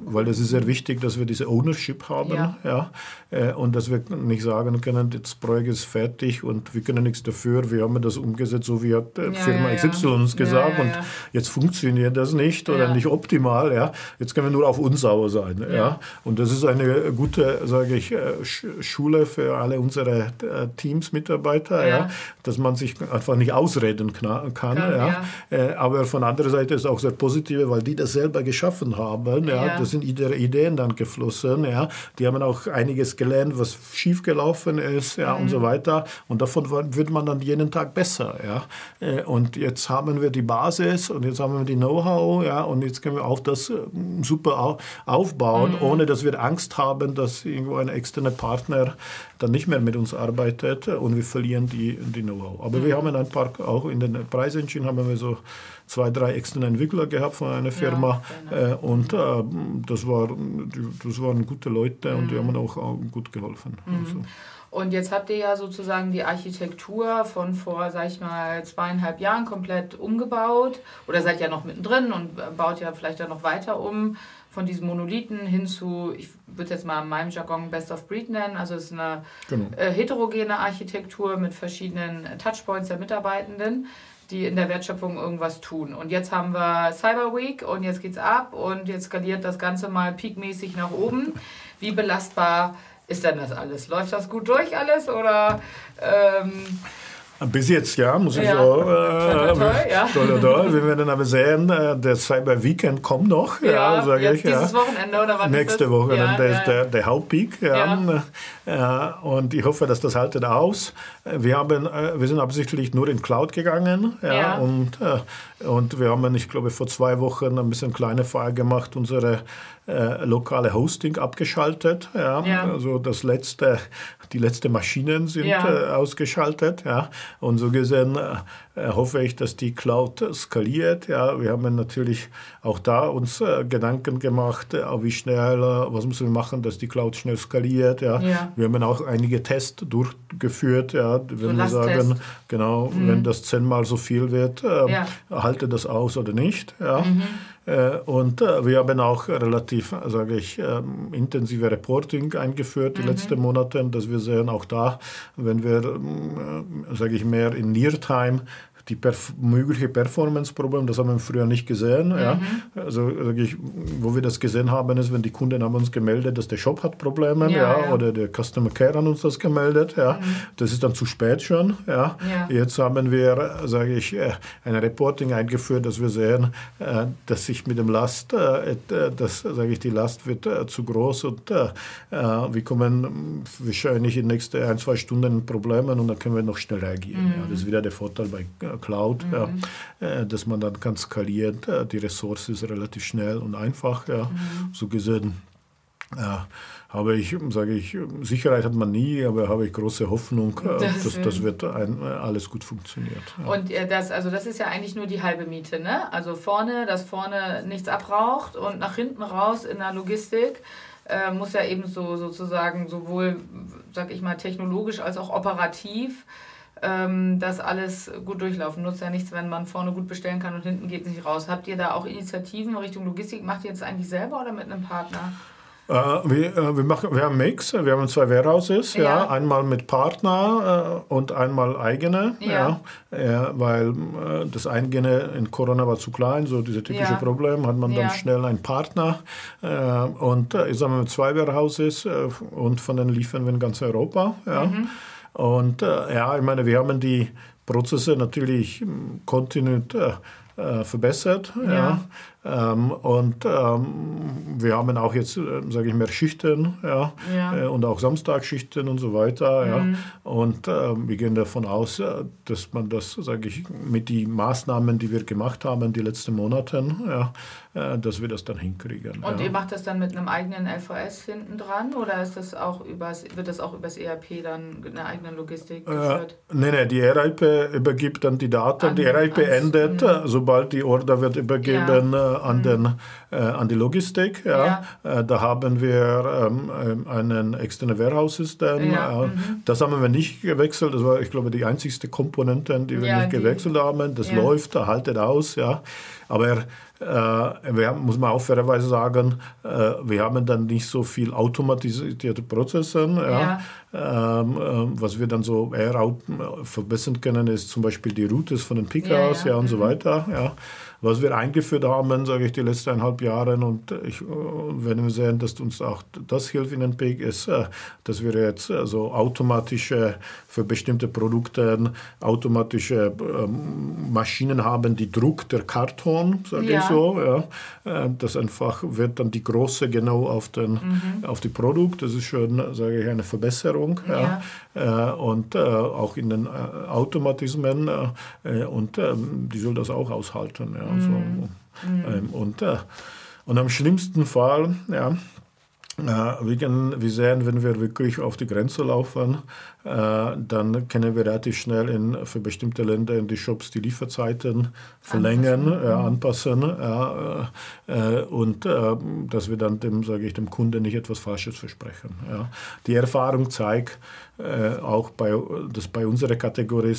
Weil das ist sehr wichtig, dass wir diese Ownership haben ja. Ja, äh, und dass wir nicht sagen können, das Projekt ist fertig und wir können nichts dafür, wir haben das umgesetzt, so wie hat ja, Firma XY uns gesagt und jetzt funktioniert das nicht oder nicht optimal. Ja. Jetzt können wir nur auf uns sauer sein. Ja. Und das ist eine gute, sage ich, äh, Schule für alle unsere äh, Teams, Mitarbeiter, ja. dass man sich einfach nicht ausreden kann. kann ja. Aber von anderer Seite ist auch sehr positive, weil die das selber geschaffen haben. Ja, ja. Das sind ihre Ideen dann geflossen. Ja, die haben auch einiges gelernt, was schiefgelaufen ist, ja mhm. und so weiter. Und davon wird man dann jeden Tag besser. Ja, äh, und jetzt haben wir die Basis und jetzt haben wir die Know-how. Ja, und jetzt können wir auch das äh, super aufbauen, mhm. ohne dass wir Angst haben, dass irgendwo ein externer Partner dann nicht mehr mit uns arbeitet und wir verlieren die, die Know-how. Aber mhm. wir haben ein paar, auch in den Preisengine haben wir so zwei, drei externe Entwickler gehabt von einer Firma ja, genau. äh, und äh, das, war, das waren gute Leute mhm. und die mhm. haben auch, auch gut geholfen. Mhm. Also. Und jetzt habt ihr ja sozusagen die Architektur von vor, sag ich mal, zweieinhalb Jahren komplett umgebaut oder seid ja noch mittendrin und baut ja vielleicht dann noch weiter um von diesen Monolithen hin zu, ich würde jetzt mal in meinem Jargon Best of Breed nennen, also es ist eine genau. äh, heterogene Architektur mit verschiedenen Touchpoints der Mitarbeitenden die in der Wertschöpfung irgendwas tun. Und jetzt haben wir Cyber Week und jetzt geht's ab und jetzt skaliert das Ganze mal peakmäßig nach oben. Wie belastbar ist denn das alles? Läuft das gut durch alles oder ähm, bis jetzt ja, muss ich ja. so. Äh, toll, toll, ja. toll, toll. Wir werden aber sehen, äh, der Cyber Weekend kommt noch, ja, ja sage ich. Dieses ja. Wochenende oder was Nächste Woche, ja, das ist der, der Hauptpeak. Ja. ja. Äh, und ich hoffe, dass das haltet aus. Wir, haben, äh, wir sind absichtlich nur in Cloud gegangen ja, und, und wir haben, ich glaube, vor zwei Wochen ein bisschen kleine Feier gemacht, unsere äh, lokale Hosting abgeschaltet. Ja. ja. Also das letzte, die letzten Maschinen sind ja. äh, ausgeschaltet. Ja. Und so gesehen äh, hoffe ich, dass die Cloud skaliert. Ja. Wir haben natürlich auch da uns äh, Gedanken gemacht, äh, wie schnell, was müssen wir machen, dass die Cloud schnell skaliert. Ja. ja. Wir haben auch einige Tests durchgeführt. Ja. Wenn so wir sagen, genau, mhm. wenn das zehnmal so viel wird, ähm, ja. halte das aus oder nicht. Ja. Mhm. Äh, und äh, wir haben auch relativ, sage ich, ähm, intensive Reporting eingeführt die mhm. letzten Monate, dass wir sehen, auch da, wenn wir, äh, sage ich, mehr in Near-Time die perf mögliche Performance-Probleme, das haben wir früher nicht gesehen. Mhm. Ja. Also, ich, wo wir das gesehen haben, ist, wenn die Kunden haben uns gemeldet, dass der Shop hat Probleme, ja, ja, oder der Customer Care hat uns das gemeldet. Ja. Mhm. Das ist dann zu spät schon. Ja. ja. Jetzt haben wir, sage ich, äh, ein Reporting eingeführt, dass wir sehen, äh, dass sich mit dem Last, äh, das, sage ich, die Last wird zu groß und wir kommen wahrscheinlich in den nächsten ein, zwei Stunden Probleme und dann können wir noch schnell reagieren. Mhm. Ja. Das ist wieder der Vorteil bei Cloud, mhm. ja, äh, dass man dann kann skalieren. Äh, die Ressource ist relativ schnell und einfach. Ja. Mhm. So gesehen Ja, habe ich, sage ich, Sicherheit hat man nie, aber habe ich große Hoffnung, äh, das dass das wird ein, alles gut funktioniert. Ja. Und das, also das ist ja eigentlich nur die halbe Miete, ne? Also vorne, dass vorne nichts abraucht und nach hinten raus in der Logistik äh, muss ja eben so sozusagen sowohl, sag ich mal, technologisch als auch operativ ähm, das alles gut durchlaufen. Nutzt ja nichts, wenn man vorne gut bestellen kann und hinten geht es nicht raus. Habt ihr da auch Initiativen Richtung Logistik? Macht ihr jetzt eigentlich selber oder mit einem Partner? Äh, wir, äh, wir, machen, wir haben Mix, wir haben zwei Warehouses, ja. ja einmal mit Partner äh, und einmal eigene, ja. ja weil äh, das eigene in Corona war zu klein, so diese typische ja. Problem, hat man dann schnell einen Partner äh, und äh, ich sage mal zwei Warehouses und von denen liefern wir in ganz Europa, ja. Mhm. Und ja, ich meine, wir haben die Prozesse natürlich kontinuierlich verbessert. Ja. Ähm, und ähm, wir haben auch jetzt, äh, sage ich mehr Schichten ja, ja. Äh, und auch Samstagsschichten und so weiter. Mhm. Ja. Und äh, wir gehen davon aus, äh, dass man das, sage ich, mit den Maßnahmen, die wir gemacht haben die letzten Monate, ja, äh, dass wir das dann hinkriegen. Und ihr macht das dann mit einem eigenen LVS hinten dran oder ist das auch übers, wird das auch übers ERP dann in der eigenen Logistik geführt? Äh, nein, nein, die RIP übergibt dann die Daten. An, die RIP endet, mh. sobald die Order wird übergeben an, mhm. den, äh, an die Logistik. Ja. Äh, da haben wir ähm, ähm einen externen Warehouse-System. Äh, mhm. Das haben wir nicht gewechselt. Das war, ich glaube, die einzigste Komponente, die wir nicht gewechselt haben. Das läuft, da haltet aus. Ja. Aber äh, wir haben, muss man auch fairerweise sagen, äh, wir haben dann nicht so viel automatisierte Prozesse. Ja. ja. Ähm, äh, was wir dann so eher verbessern können, ist zum Beispiel die Routes von den Pickers ja, ja. und so mhm. weiter. Ja was wir eingeführt haben, sage ich, die letzten eineinhalb Jahre. Und ich, wenn wir sehen, dass uns auch das hilft in den Peak, ist, äh, dass wir jetzt so automatische, für bestimmte Produkte automatische ähm, Maschinen haben, die druckt der Karton, sage ja. ich so. Ja. Äh, das einfach wird dann die Größe genau auf, den, mhm. auf die Produkt. Das ist schon, sage ich, eine Verbesserung. Ja. ja. Äh, und auch in den Automatismen. Und ähm, die soll das auch aushalten. Ja. Mhm. So. Mhm. Und, äh, und am schlimmsten Fall, ja, äh, wir, sehen, wenn wir wirklich auf die Grenze laufen, äh, dann können wir relativ schnell in, für bestimmte Länder in die Shops die Lieferzeiten verlängern, anpassen, äh, anpassen äh, äh, und dass wir dann dem, sage ich, dem Kunden nicht etwas Falsches versprechen. Ja. Die Erfahrung zeigt auch, bei, dass bei unserer Kategorie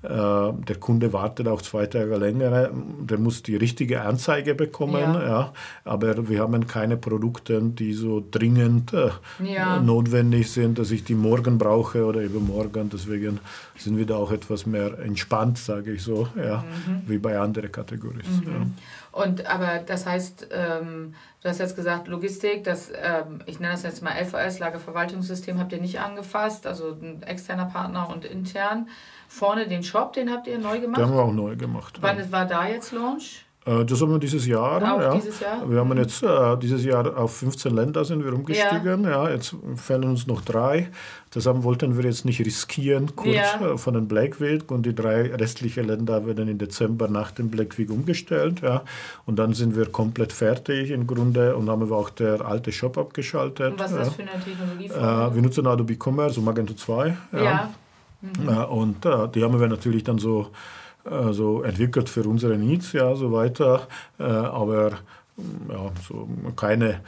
der Kunde wartet auch zwei Tage länger, der muss die richtige Anzeige bekommen. Ja. ja. aber wir haben keine Produkte, die so dringend äh, ja. notwendig sind, dass ich die morgen brauche oder übermorgen. Deswegen sind wir da auch etwas mehr entspannt, sage ich so, ja, mhm. wie bei anderen Kategorien. Mhm. Ja. Und aber das heißt, ähm, du hast jetzt gesagt, Logistik, das, ähm, ich nenne das jetzt mal LVS, Lagerverwaltungssystem, habt ihr nicht angefasst, also ein externer Partner und intern. Vorne den Shop, den habt ihr neu gemacht? Den haben wir auch neu gemacht. Wann ja. war da jetzt Launch? Äh, das haben wir dieses Jahr. Auch ja. dieses Jahr? Wir haben jetzt äh, dieses Jahr auf 15 Länder sind wir umgestiegen. Ja. ja. jetzt fehlen uns noch drei. Das haben, wollten wir jetzt nicht riskieren, kurz ja. Äh, von den Black Week. Und die drei restlichen Länder werden im Dezember nach dem Black Week umgestellt. Ja. Und dann sind wir komplett fertig im Grunde und haben wir auch der alte Shop abgeschaltet. Und was ist das für eine Technologie? Äh, wir nutzen Adobe Commerce und Magento 2. Ja. Mhm. und äh, die haben wir natürlich dann so, äh, so entwickelt für unsere Needs, ja, so weiter. Äh, aber ja, so keine,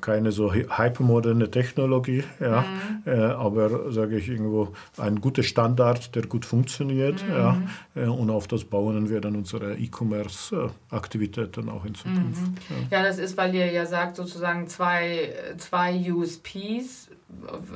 keine so hypermoderne Technologie, ja, mhm. äh, aber sage ich irgendwo ein guter Standard, der gut funktioniert, mhm. ja, äh, und auf das bauen wir dann unsere E-Commerce-Aktivitäten auch in Zukunft. Mhm. Ja. ja. das ist, weil ihr ja sagt, sozusagen zwei, zwei USPs,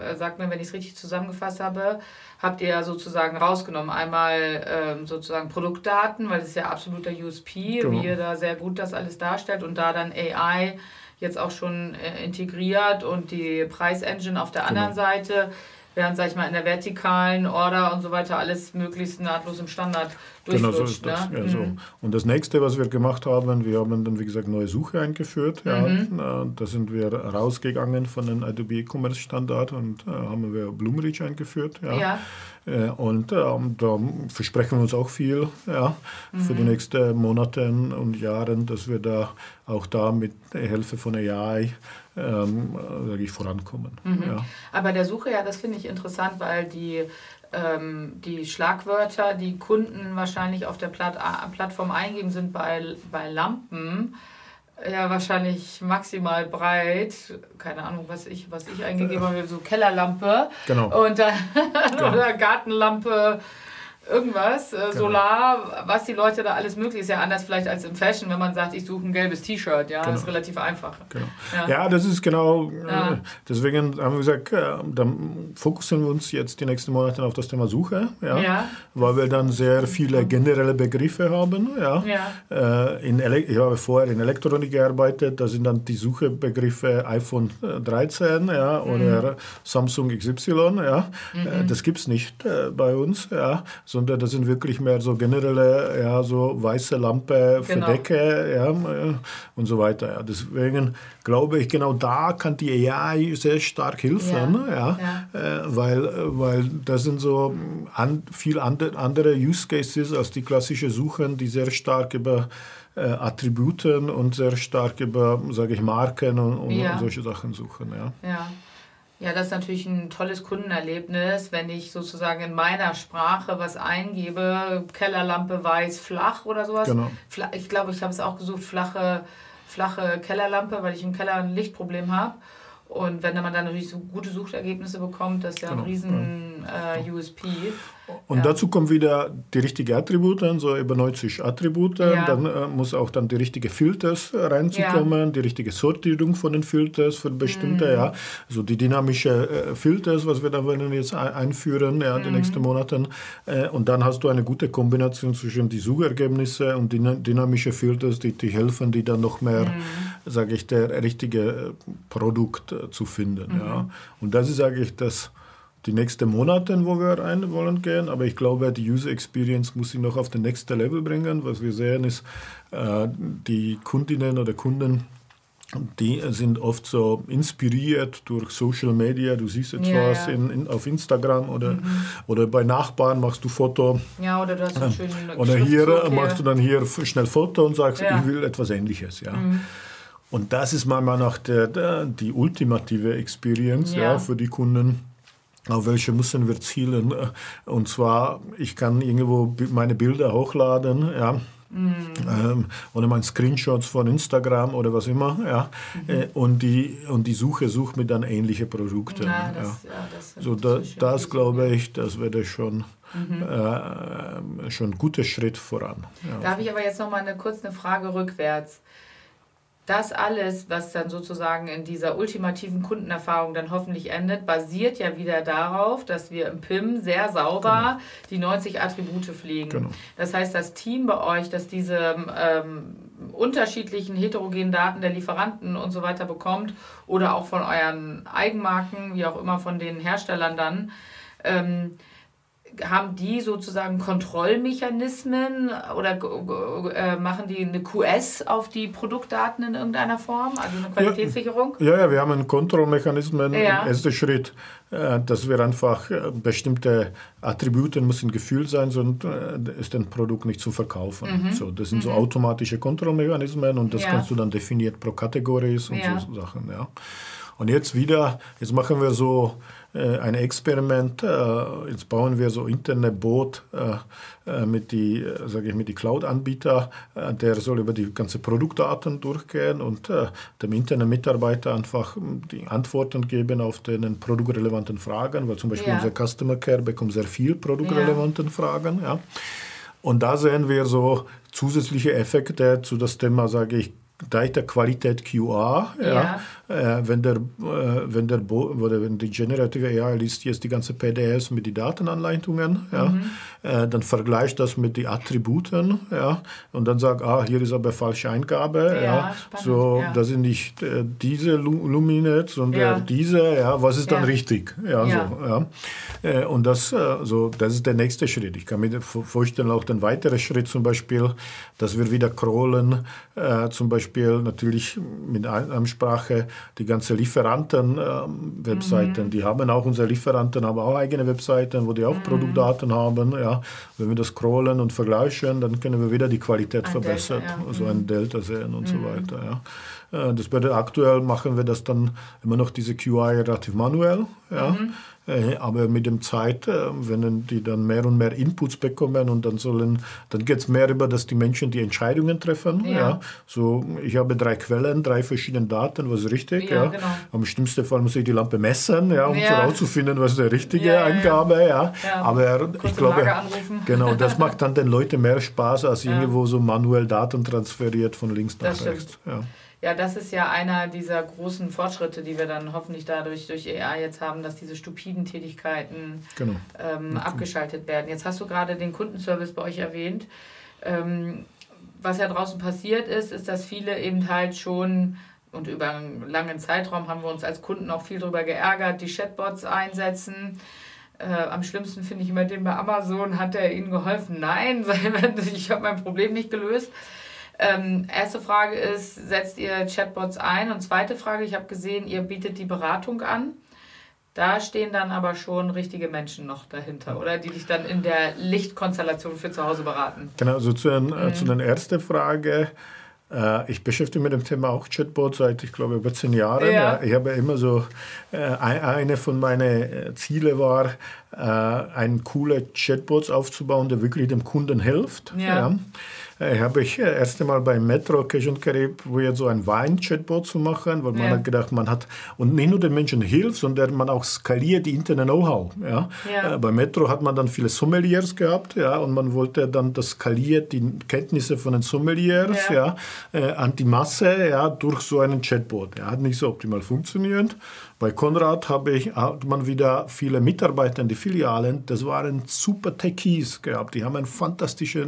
äh, sagt mir, wenn ich es richtig zusammengefasst habe, habt ihr ja sozusagen rausgenommen. Einmal ähm, sozusagen Produktdaten, weil das ist ja absoluter USP, genau. wie ihr da sehr gut das alles darstellt und da dann AI jetzt auch schon äh, integriert und die Preisengine auf der genau. anderen Seite, während, sag ich mal, in der vertikalen Order und so weiter alles möglichst nahtlos im Standard Genau so ist das. Ne? Ja, so. Mhm. Und das nächste, was wir gemacht haben, wir haben dann, wie gesagt, neue Suche eingeführt. Ja. Mhm. Äh, Da sind wir rausgegangen von den Adobe E-Commerce Standard und äh, haben wir Bloomreach eingeführt. Ja. Ja. Äh, Und ähm, da versprechen wir uns auch viel ja, für Mhm. die nächsten Monate und Jahre, dass wir da auch da mit Hilfe von AI ähm, äh, sag ich, vorankommen. Mhm. Ja. Aber der Suche, ja, das finde ich interessant, weil die, ähm, die Schlagwörter, die Kunden wahrscheinlich auf der Platt Plattform eingeben, sind bei, bei Lampen ja wahrscheinlich maximal breit. Keine Ahnung, was ich, was ich eingegeben habe, so Kellerlampe. Genau. Und dann *laughs* oder Gartenlampe. Irgendwas, äh, Solar, was die Leute da alles möglich ist, ja anders vielleicht als im Fashion, wenn man sagt, ich suche ein gelbes T-Shirt, ja, das ist relativ einfach. Genau. Ja. Ja. das ist genau, Ja. äh, deswegen haben wir gesagt, äh, dann fokussieren wir uns jetzt die nächsten Monate auf das Thema Suche, ja, Ja. weil wir dann sehr viele generelle Begriffe haben. Ja. Äh, in Ele ich habe vorher in Elektronik gearbeitet, da sind dann die Suchebegriffe iPhone äh, 13 ja, oder Samsung XY. Ja. Äh, Das gibt es nicht äh, bei uns, ja, sondern das sind wirklich mehr so generelle, ja, so weiße Lampe für Genau. Decke ja, äh, und so weiter. Ja. Deswegen glaube ich, genau da kann die AI sehr stark helfen, Ja, ja, Äh, weil, äh, weil das sind so an, viel ande, andere Use Cases als die klassische Suchen, die sehr stark über Attributen und sehr stark über, sage ich, Marken und, und Ja. solche Sachen suchen. Ja. Ja. Ja, das ist natürlich ein tolles Kundenerlebnis, wenn ich sozusagen in meiner Sprache was eingebe, Kellerlampe weiß flach oder sowas. Genau. Ich glaube, ich habe es auch gesucht, flache, flache Kellerlampe, weil ich im Keller ein Lichtproblem habe. Und wenn man dann natürlich so gute Suchergebnisse bekommt, das ist ja ein Genau, riesen äh, USP. Und Ja. dazu kommen wieder die richtigen Attribute, so über 90 Attribute. Ja. Dann äh, muss auch dann die richtige Filters äh, reinzukommen, die richtige Sortierung von den Filters für bestimmte, Mhm. ja. So die dynamische äh, Filters, was wir da wollen jetzt ein- einführen, ja, die Mhm. nächsten Monaten. Äh, und dann hast du eine gute Kombination zwischen die Suchergebnisse und die dynamische Filters, die, die helfen, die dann noch mehr, Mhm. sage ich, der richtige äh, Produkt äh, zu finden, Mhm. ja. Und das ist, sage ich, das die nächsten Monate, wo wir rein wollen gehen. Aber ich glaube, die User Experience muss sie noch auf den nächsten Level bringen. Was wir sehen ist, äh, die Kundinnen oder Kunden, die sind oft so inspiriert durch Social Media. Du siehst etwas Ja, ja. In, in, auf Instagram oder, oder bei Nachbarn machst du Foto. Ja, oder du hast einen schönen Oder hier äh, machst du dann hier schnell Foto und sagst, Ja. Mhm. ich will etwas Ähnliches. Ja. Und das ist meiner Meinung nach der, der, die ultimative Experience. Ja. für die Kunden. Auf welche müssen wir zielen? Und zwar, ich kann irgendwo meine Bilder hochladen, ja. Mhm. Ähm, oder meine Screenshots von Instagram oder was immer, ja. Mhm. Äh, und, die, und die Suche sucht mir dann ähnliche Produkte. Ja. das, ja, das, So, da, das glaube ich, das wäre schon, Mhm. äh, schon ein guter Schritt voran. Ja. Darf ich aber jetzt noch mal eine, kurz eine Frage rückwärts? Das alles, was dann sozusagen in dieser ultimativen Kundenerfahrung dann hoffentlich endet, basiert ja wieder darauf, dass wir im PIM sehr sauber die 90 Attribute pflegen. Genau. Das heißt, das Team bei euch, das diese ähm, unterschiedlichen heterogenen Daten der Lieferanten und so weiter bekommt oder auch von euren Eigenmarken, wie auch immer von den Herstellern dann, ähm, haben die sozusagen Kontrollmechanismen oder äh, machen die eine QS auf die Produktdaten in irgendeiner Form, also eine Qualitätssicherung? Ja, ja, wir haben Kontrollmechanismen Ja. im ersten Schritt, äh, dass wir einfach äh, bestimmte Attribute müssen gefühlt sein, sonst äh, ist ein Produkt nicht zu verkaufen. So, das sind so automatische Kontrollmechanismen und das Mhm. Ja. kannst du dann definiert pro Kategories und Ja. so Sachen. Ja. Und jetzt wieder, jetzt machen wir so äh, ein Experiment. Äh, jetzt bauen wir so interne Boot äh, äh, mit die, äh, sage ich, mit die Cloud-Anbieter. Äh, der soll über die ganze Produktdaten durchgehen und dem internen Mitarbeiter einfach mm, die Antworten geben auf den produktrelevanten Fragen, weil zum Beispiel Ja. unser Customer Care bekommt sehr viel produktrelevanten Fragen. Ja. Und da sehen wir so zusätzliche Effekte zu das Thema, sage ich, Data Qualität QA, ja, äh, wenn, der, äh, wenn, der oder wenn die Generative AI liest jetzt die ganze PDFs mit den Datenanleitungen, ja, mhm. äh, dann vergleicht das mit den Attributen ja, und dann sagt, ah, hier ist aber falsche Eingabe. Ja, ja. So, ja. das sind nicht äh, diese Luminet, sondern ja. diese, ja, was ist dann richtig? Ja, So, ja. Äh, und das, äh, so, das ist der nächste Schritt. Ich kann mir vorstellen, auch den weiteren Schritt zum Beispiel, dass wir wieder crawlen, äh, zum Beispiel natürlich mit Ansprache die ganze Lieferanten-Webseiten. Ähm, mhm. Die haben auch unsere Lieferanten, haben auch eigene Webseiten, wo die auch mhm. Produktdaten haben. Ja. Wenn wir das scrollen und vergleichen, dann können wir wieder die Qualität ein verbessern, Delta, ja. also ein mhm. Delta sehen und so mhm. weiter. Ja. Äh, das bedeutet, aktuell machen wir das dann immer noch diese QI relativ manuell. Ja. Mhm. Äh, aber mit dem Zeit, äh, wenn die dann mehr und mehr Inputs bekommen und dann sollen, dann geht es mehr über, dass die Menschen die Entscheidungen treffen. Ja. ja. So, ich habe drei Quellen, drei verschiedene Daten, was ist richtig. Ja, ja. Genau. Am schlimmsten Fall muss ich die Lampe messen, ja, um herauszufinden, was die richtige Eingabe. Ja. Aber ich glaube, genau, das macht dann den Leuten mehr Spaß, als irgendwo so manuell Daten transferiert von links nach rechts. Ja ja, das ist ja einer dieser großen Fortschritte, die wir dann hoffentlich dadurch durch AI jetzt haben, dass diese stupiden Tätigkeiten genau. ähm, abgeschaltet werden. Jetzt hast du gerade den Kundenservice bei euch erwähnt. Ähm, was ja draußen passiert ist, ist, dass viele eben halt schon und über einen langen Zeitraum haben wir uns als Kunden auch viel darüber geärgert, die Chatbots einsetzen. Äh, am schlimmsten finde ich immer den bei Amazon, hat er ihnen geholfen? Nein, *laughs* ich habe mein Problem nicht gelöst. Ähm, erste Frage ist, setzt ihr Chatbots ein? Und zweite Frage, ich habe gesehen, ihr bietet die Beratung an. Da stehen dann aber schon richtige Menschen noch dahinter, oder? Die dich dann in der Lichtkonstellation für zu Hause beraten. Genau, also zu, den, äh, mhm. zu der ersten Frage. Äh, ich beschäftige mich mit dem Thema auch Chatbot seit, ich glaube, über zehn Jahren. Ja. Ich habe immer so, äh, eine von meinen Zielen war, einen coolen Chatbot aufzubauen, der wirklich dem Kunden hilft. Ja. ja habe ich äh, erst einmal bei Metro und Carib probiert, so ein Wein-Chatbot zu machen, weil man hat gedacht, man hat, und nicht nur den Menschen hilft, sondern man auch skaliert die interne Know-how. Ja? ja. Äh, bei Metro hat man dann viele Sommeliers gehabt, ja, und man wollte dann das skaliert, die Kenntnisse von den Sommeliers, ja, ja äh, an die Masse, ja, durch so einen Chatbot. Er ja, hat nicht so optimal funktioniert. Bei Konrad habe ich, hat man wieder viele Mitarbeiter in den Filialen. Das waren super Techies gehabt. Die haben fantastische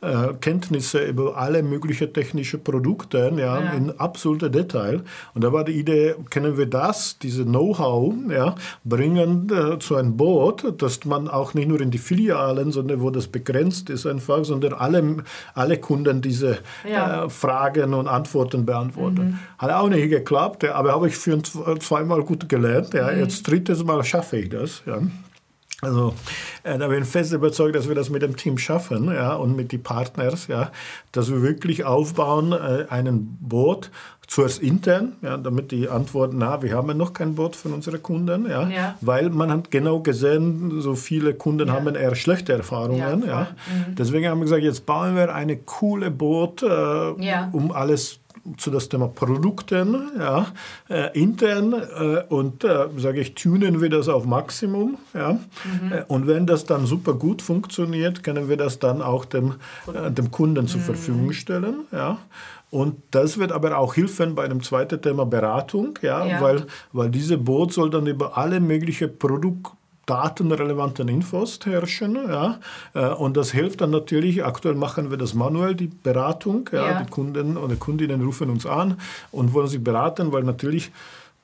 äh, Kenntnisse über alle möglichen technischen Produkte, ja, ja. in absoluter Detail. Und da war die Idee, können wir das, diese Know-how, ja, bringen äh, zu einem Boot, dass man auch nicht nur in die Filialen, sondern wo das begrenzt ist einfach, sondern alle, alle Kunden diese ja. äh, Fragen und Antworten beantworten. Mhm. Hat auch nicht geklappt, aber habe ich für zwei zweimal gut gelernt. Ja. Mhm. Jetzt drittes Mal schaffe ich das. Ja. Also äh, da bin ich fest überzeugt, dass wir das mit dem Team schaffen ja, und mit den Partners, ja, dass wir wirklich aufbauen, äh, einen Boot, zuerst intern, ja, damit die antworten, na, wir haben noch kein Boot von unseren Kunden, ja, ja. weil man hat genau gesehen, so viele Kunden ja. haben eher schlechte Erfahrungen. Ja, mhm. Deswegen haben wir gesagt, jetzt bauen wir eine coole Boot, äh, um alles zu das Thema Produkten ja, äh, intern äh, und äh, sage ich, tunen wir das auf Maximum. Ja, mhm. Äh, und wenn das dann super gut funktioniert, können wir das dann auch dem, äh, dem Kunden zur mhm. Verfügung stellen. Ja. Und das wird aber auch helfen bei dem zweiten Thema Beratung, ja, ja. Weil, weil diese Boot soll dann über alle möglichen Produkte datenrelevanten Infos herrschen. Ja? Äh, und das hilft dann natürlich, aktuell machen wir das manuell, die Beratung. Ja? ja. Die Kunden oder Kundinnen rufen uns an und wollen sich beraten, weil natürlich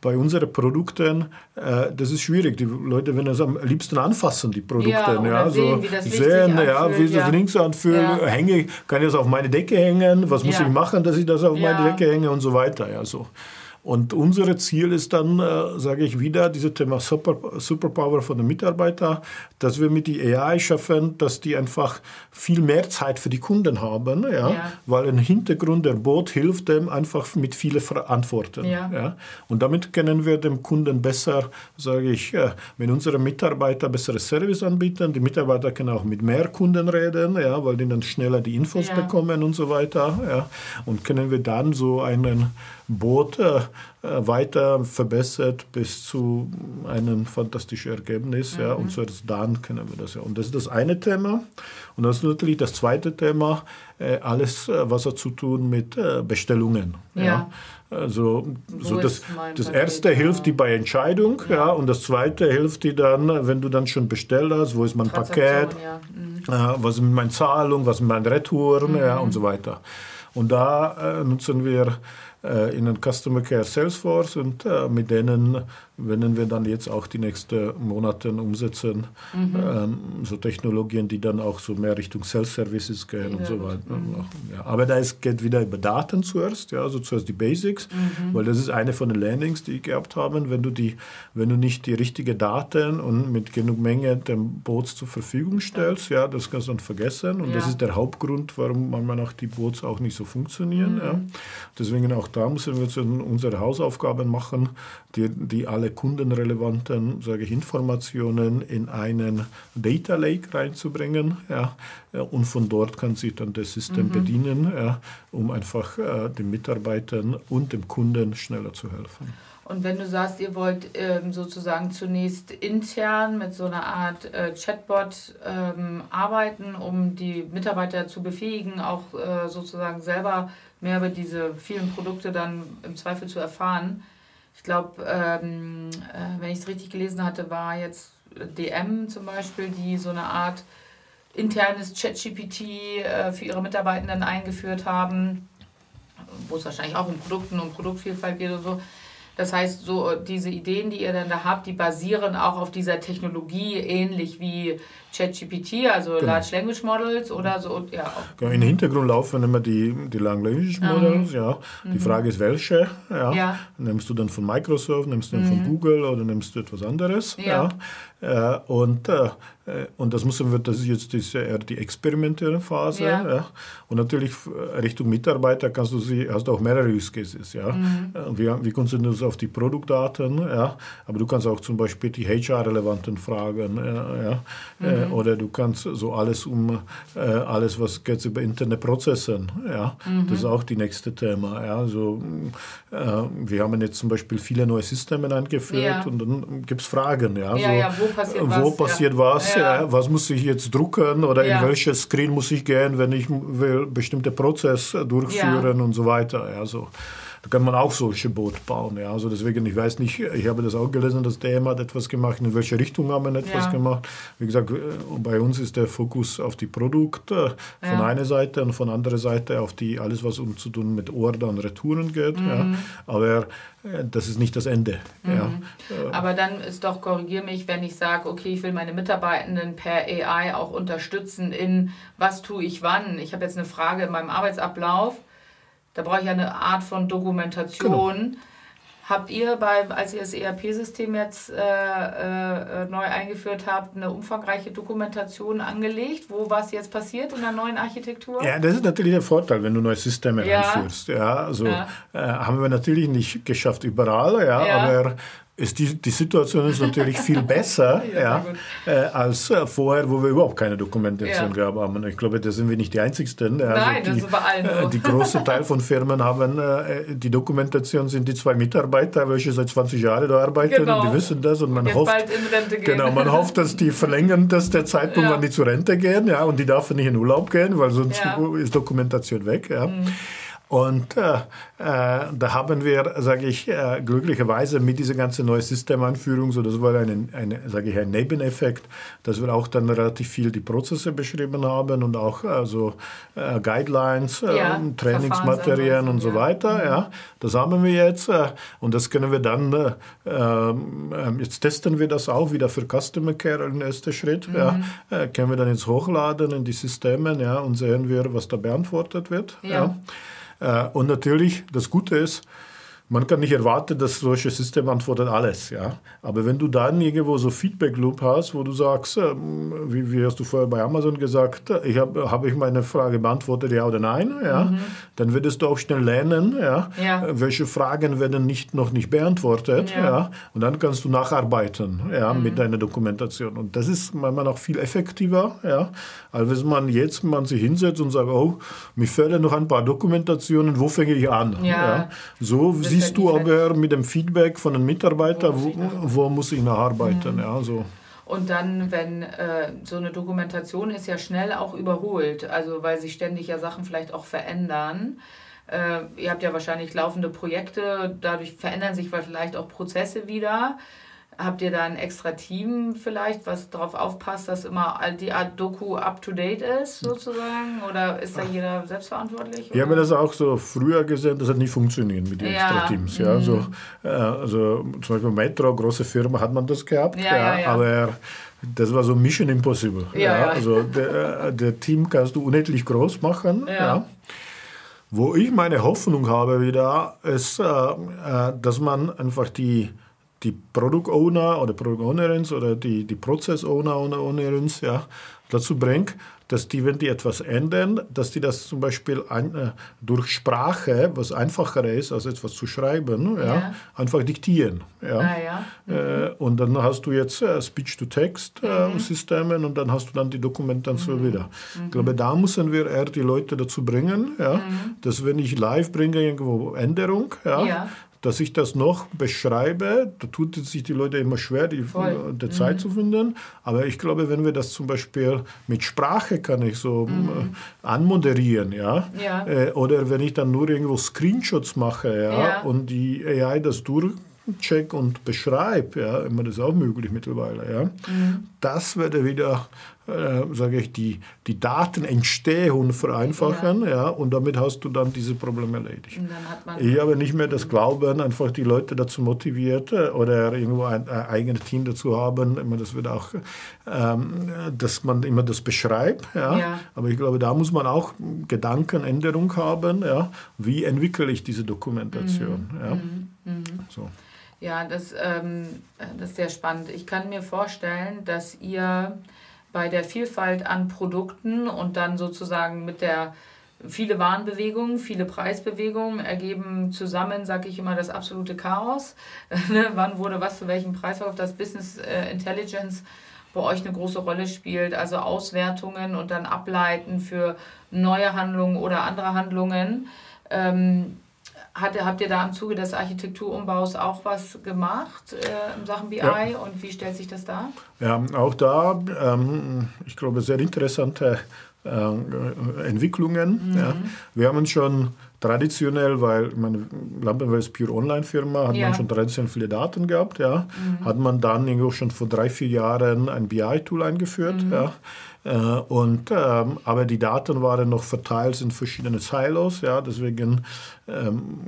bei unseren Produkten, äh, das ist schwierig. Die Leute wollen das am liebsten anfassen, die Produkte. Ja, ja, sehen, so wie das sehen, ja, wie sich das links anfühlt. Ja. Hänge, kann ich das auf meine Decke hängen? Was muss ich machen, dass ich das auf meine Decke hänge und so weiter. Ja, so. Und unser Ziel ist dann, äh, sage ich wieder, dieses Thema Super, Superpower von den Mitarbeitern, dass wir mit der AI schaffen, dass die einfach viel mehr Zeit für die Kunden haben, ja, ja. weil im Hintergrund der Bot hilft dem einfach mit vielen Antworten. Ja. ja. Und damit können wir dem Kunden besser, sage ich, äh, wenn unsere Mitarbeiter bessere Service anbieten, die Mitarbeiter können auch mit mehr Kunden reden, ja, weil die dann schneller die Infos ja. bekommen und so weiter. Ja. Und können wir dann so einen Boot äh, weiter verbessert bis zu einem fantastischen Ergebnis. Mhm. Ja, und zuerst dann können wir das ja. Und das ist das eine Thema. Und das ist natürlich das zweite Thema, alles, was hat zu tun mit Bestellungen. Ja. ja. Also so das, das erste hilft dir bei Entscheidung, ja. ja. und das zweite hilft dir dann, wenn du dann schon bestellt hast, wo ist mein Paket, ja. mhm. äh, was ist mit meinen Zahlungen, was sind meine Retouren mhm. ja, und so weiter. Und da äh, nutzen wir äh, in den Customer Care Salesforce und äh, mit denen werden wir dann jetzt auch die nächsten Monate umsetzen. Mhm. Ähm, so Technologien, die dann auch so mehr Richtung Self-Services gehen ja. und so weiter. Mhm. Ja, aber da ist, geht wieder über Daten zuerst, ja, also zuerst die Basics, mhm. weil das ist eine von den Learnings, die ich gehabt habe. Wenn du, die, wenn du nicht die richtigen Daten und mit genug Menge dem Boots zur Verfügung stellst, ja, das kannst du dann vergessen. Und ja. das ist der Hauptgrund, warum manchmal auch die Boots auch nicht so funktionieren. Mhm. Ja. Deswegen auch da müssen wir unsere Hausaufgaben machen, die, die alle kundenrelevanten sage ich, Informationen in einen Data Lake reinzubringen. Ja, und von dort kann sich dann das System mhm. bedienen, ja, um einfach äh, den Mitarbeitern und dem Kunden schneller zu helfen. Und wenn du sagst, ihr wollt ähm, sozusagen zunächst intern mit so einer Art äh, Chatbot ähm, arbeiten, um die Mitarbeiter zu befähigen, auch äh, sozusagen selber mehr über diese vielen Produkte dann im Zweifel zu erfahren. Ich glaube, ähm, äh, wenn ich es richtig gelesen hatte, war jetzt DM zum Beispiel, die so eine Art internes ChatGPT äh, für ihre Mitarbeitenden eingeführt haben, wo es wahrscheinlich auch um Produkten und Produktvielfalt geht und so. Das heißt, so diese Ideen, die ihr dann da habt, die basieren auch auf dieser Technologie, ähnlich wie ChatGPT, also genau. Large Language Models oder so. Ja. Genau, Im Hintergrund laufen immer die, die Large Language Models. Mhm. Ja. Die mhm. Frage ist, welche. Ja. ja. Nimmst du dann von Microsoft, nimmst du dann mhm. von Google oder nimmst du etwas anderes? Ja. ja. Äh, und, äh, und das wir, das ist jetzt diese, eher die experimentelle Phase. Ja. ja. Und natürlich äh, Richtung Mitarbeiter kannst du sie, hast du auch mehrere Use Cases. Ja. Mhm. Wir, wir konzentrieren uns auf die Produktdaten, ja. aber du kannst auch zum Beispiel die HR-relevanten Fragen ja, ja, mhm. oder du kannst so alles um äh, alles, was geht über interne Prozesse. Ja? Mhm. Das ist auch die nächste Thema. Ja? Also, wir haben jetzt zum Beispiel viele neue Systeme eingeführt ja. und dann gibt es Fragen. Ja? Ja, so, ja, wo passiert wo was? Passiert was ja. Was muss ich jetzt drucken oder in welches Screen muss ich gehen, wenn ich will bestimmte Prozess durchführen und so weiter. Ja, so. Da kann man auch solche Boote bauen. Ja. Also deswegen, ich weiß nicht, ich habe das auch gelesen, dass DM hat etwas gemacht, in welche Richtung haben wir etwas ja. gemacht. Wie gesagt, äh, bei uns ist der Fokus auf die Produkte von ja. einer Seite und von anderer Seite auf die alles, was um zu tun mit Order und Retouren geht. Mhm. Ja. Aber äh, das ist nicht das Ende. Mhm. Ja. Äh, Aber dann ist doch, korrigiere mich, wenn ich sage, okay, ich will meine Mitarbeitenden per AI auch unterstützen in was tue ich wann. Ich habe jetzt eine Frage in meinem Arbeitsablauf da brauche ich eine Art von Dokumentation. Genau. Habt ihr, bei, als ihr das ERP-System jetzt äh, äh, neu eingeführt habt, eine umfangreiche Dokumentation angelegt, wo was jetzt passiert in der neuen Architektur? Ja, das ist natürlich der Vorteil, wenn du neue Systeme ja. einführst. Ja, also ja. Äh, haben wir natürlich nicht geschafft überall, ja, ja. aber ist die, die Situation ist natürlich viel besser *laughs* ja, ja äh, als äh, vorher, wo wir überhaupt keine Dokumentation ja. gehabt haben. Ich glaube, da sind wir nicht die Einzigsten. Also Nein, die, das ist bei allen äh, Die große Teil von Firmen haben äh, die Dokumentation sind die zwei Mitarbeiter, welche seit 20 Jahren da arbeiten genau. und die wissen das und man Jetzt hofft, genau, man hofft, dass die verlängern, dass der Zeitpunkt, wann die zur Rente gehen, ja, und die dürfen nicht in Urlaub gehen, weil sonst ist Dokumentation weg. Ja. Mhm. Und äh, äh, da haben wir, sage ich, äh, glücklicherweise mit dieser ganzen neuen Systemanführung, so das war ein, eine, sage ich, ein Nebeneffekt, dass wir auch dann relativ viel die Prozesse beschrieben haben und auch also äh, Guidelines, äh, ja, Trainingsmaterien und so weiter. Mhm. Ja, das haben wir jetzt äh, und das können wir dann ähm, jetzt testen wir das auch wieder für Customer Care im ersten Schritt. Mhm. Ja, können wir dann jetzt hochladen in die Systeme, ja, und sehen wir, was da beantwortet wird. ja. ja. Äh, und natürlich, das Gute ist, man kann nicht erwarten, dass solche System antwortet alles, ja. Aber wenn du dann irgendwo so Feedback Loop hast, wo du sagst, ähm, wie, wie, hast du vorher bei Amazon gesagt, ich habe hab ich meine Frage beantwortet, ja oder nein, ja, mhm. dann würdest du auch schnell lernen, ja, ja. welche Fragen werden nicht noch nicht beantwortet, ja, ja und dann kannst du nacharbeiten, ja, mhm. mit deiner Dokumentation. Und das ist manchmal noch viel effektiver, ja, als wenn man jetzt man sich hinsetzt und sagt, oh, mir fehlen noch ein paar Dokumentationen, wo fange ich an, ja. So sieht siehst du aber mit dem Feedback von den Mitarbeitern, wo, wo muss ich nacharbeiten. Mhm. Ja, so. Und dann, wenn äh, so eine Dokumentation ist ja schnell auch überholt, also weil sich ständig ja Sachen vielleicht auch verändern. Äh, ihr habt ja wahrscheinlich laufende Projekte, dadurch verändern sich vielleicht auch Prozesse wieder. Habt ihr da ein extra Team vielleicht, was darauf aufpasst, dass immer die Art Doku up-to-date ist, sozusagen? Oder ist da jeder selbstverantwortlich? Ich habe das auch so früher gesehen, das hat nicht funktioniert mit den ja. extra Teams. Ja? Also, äh, also zum Beispiel Metro, große Firma, hat man das gehabt, ja, ja, aber das war so Mission Impossible. Ja, Also der, äh, der Team kannst du unendlich groß machen. Ja. Wo ich meine Hoffnung habe wieder, ist, äh dass man einfach die die Product Owner oder Product Ownerins oder die, die Prozess Owner oder Ownerinnen ja, dazu bringt, dass die, wenn die etwas ändern, dass die das zum Beispiel ein, äh, durch Sprache, was einfacher ist, als etwas zu schreiben, ja, ja einfach diktieren. Ja. Ah, ja. Mhm. Äh, und dann hast du jetzt äh, Speech-to-Text-Systeme äh, mhm. und dann hast du dann die Dokumentation mhm. wieder. Mhm. Ich glaube, da müssen wir eher die Leute dazu bringen, ja, mhm. dass wenn ich live bringe irgendwo Änderung, ja, dass ich das noch beschreibe, da tut es sich die Leute immer schwer, die, die Zeit mhm. zu finden. Aber ich glaube, wenn wir das zum Beispiel mit Sprache kann ich so mhm. Äh, anmoderieren, ja? ja. Äh, oder wenn ich dann nur irgendwo Screenshots mache, ja, ja. und die AI das durchcheckt und beschreibt, ja, immer das ist auch möglich mittlerweile, ja. Mhm. Das würde wieder äh, sage ich, die, die Datenentstehung vereinfachen, ja. ja. und damit hast du dann diese Probleme erledigt. ich habe nicht mehr das Glauben, einfach die Leute dazu motiviert äh, oder irgendwo ein, ein eigenes Team dazu haben, immer das wird auch, ähm, dass man immer das beschreibt, ja. ja. aber ich glaube, da muss man auch Gedankenänderung haben, ja. wie entwickle ich diese Dokumentation. Mhm. Ja. Mhm. Mhm. So. Ja, das, ähm, das ist sehr spannend. Ich kann mir vorstellen, dass ihr bei der Vielfalt an Produkten und dann sozusagen mit der viele Warenbewegungen, viele Preisbewegungen ergeben zusammen, sage ich immer, das absolute Chaos. *laughs* Ne, wann wurde was zu welchem Preis verkauft? Das Business äh, Intelligence bei euch eine große Rolle spielt, also Auswertungen und dann Ableiten für neue Handlungen oder andere Handlungen. Ähm, hat, habt ihr da im Zuge des Architekturumbaus auch was gemacht äh, in Sachen BI ja. und wie stellt sich das dar? Ja, auch da, ähm, ich glaube, sehr interessante äh, Entwicklungen. Mhm. Ja. Wir haben schon traditionell, weil meine Lampenwelt ist pure Online-Firma, hat ja. man schon traditionell viele Daten gehabt. Ja. Mhm. Hat man dann irgendwo schon vor drei, vier Jahren ein BI-Tool eingeführt. Mhm. Ja. Äh, und, ähm, aber die Daten waren noch verteilt in verschiedene Silos, ja, deswegen ähm,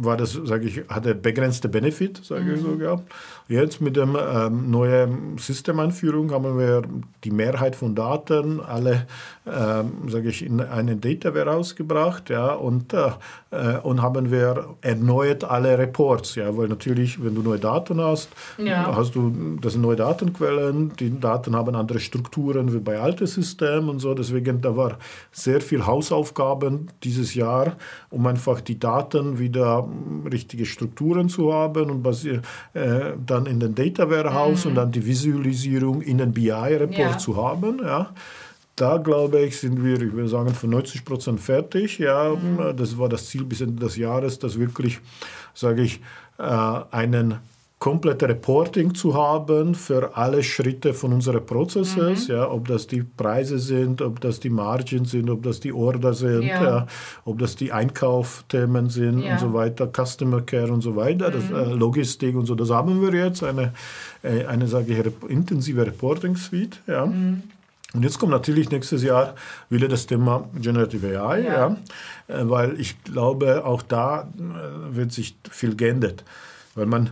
war das, sage ich, hatte begrenzte Benefit, sage mhm. ich so gehabt. Jetzt mit der ähm, neuen Systemeinführung haben wir die Mehrheit von Daten alle, ähm, sage ich, in einen Data Warehouse gebracht, ja, und, äh, und haben wir erneut alle Reports, ja, weil natürlich, wenn du neue Daten hast, ja. hast du, das sind neue Datenquellen, die Daten haben andere Strukturen wie bei alten Systemen und so, deswegen da war sehr viel Hausaufgaben dieses Jahr, um einfach die Daten wieder richtige Strukturen zu haben und basier, äh, dann in den Data Warehouse mhm. und dann die Visualisierung in den BI-Report ja. zu haben. Ja. Da glaube ich, sind wir, ich würde sagen, von 90 Prozent fertig. Ja, mhm. Das war das Ziel bis Ende des Jahres, dass wirklich, sage ich, äh, einen komplette Reporting zu haben für alle Schritte von unseren Prozesses, mhm. ja, ob das die Preise sind, ob das die Margen sind, ob das die Order sind, ja. ja ob das die Einkaufthemen sind ja. und so weiter, Customer Care und so weiter, mhm. das, äh, Logistik und so, das haben wir jetzt, eine, äh, eine sage ich, intensive Reporting Suite, ja. Mhm. Und jetzt kommt natürlich nächstes Jahr wieder das Thema Generative AI, ja. äh, weil ich glaube, auch da äh, wird sich viel geändert. Weil man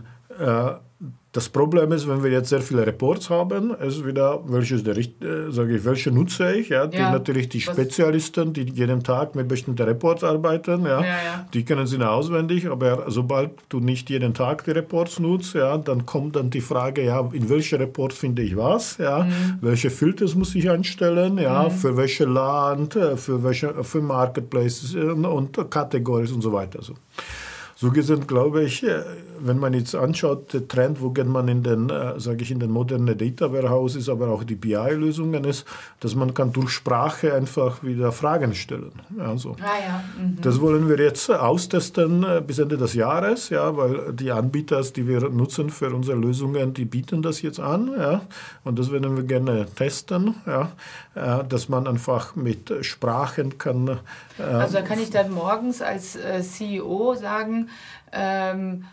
das Problem ist, wenn wir jetzt sehr viele Reports haben, ist wieder, welches der, äh, sage ich, welche nutze ich? Ja, die ja, natürlich die Spezialisten, die jeden Tag mit bestimmten Reports arbeiten, ja, ja, die können sie auswendig, aber sobald du nicht jeden Tag die Reports nutzt, ja, dann kommt dann die Frage, ja, in welche Reports finde ich was, ja, mhm. welche Filters muss ich einstellen, ja, mhm. für welche Land, äh, für welche, für Marketplaces und, und Kategorien und so weiter. So. So gesehen glaube ich, äh, wenn man jetzt anschaut, der Trend, wo geht man in den, äh, sage ich, in den modernen Data Warehouses, aber auch die BI-Lösungen ist, dass man kann durch Sprache einfach wieder Fragen stellen. Ja, so. Ah, ja. Mhm. Das wollen wir jetzt austesten äh, bis Ende des Jahres, ja, weil die Anbieter, die wir nutzen für unsere Lösungen, die bieten das jetzt an, ja, und das werden wir gerne testen, ja, äh, dass man einfach mit Sprachen kann. Äh, also da kann ich dann morgens als äh, CEO sagen, ähm,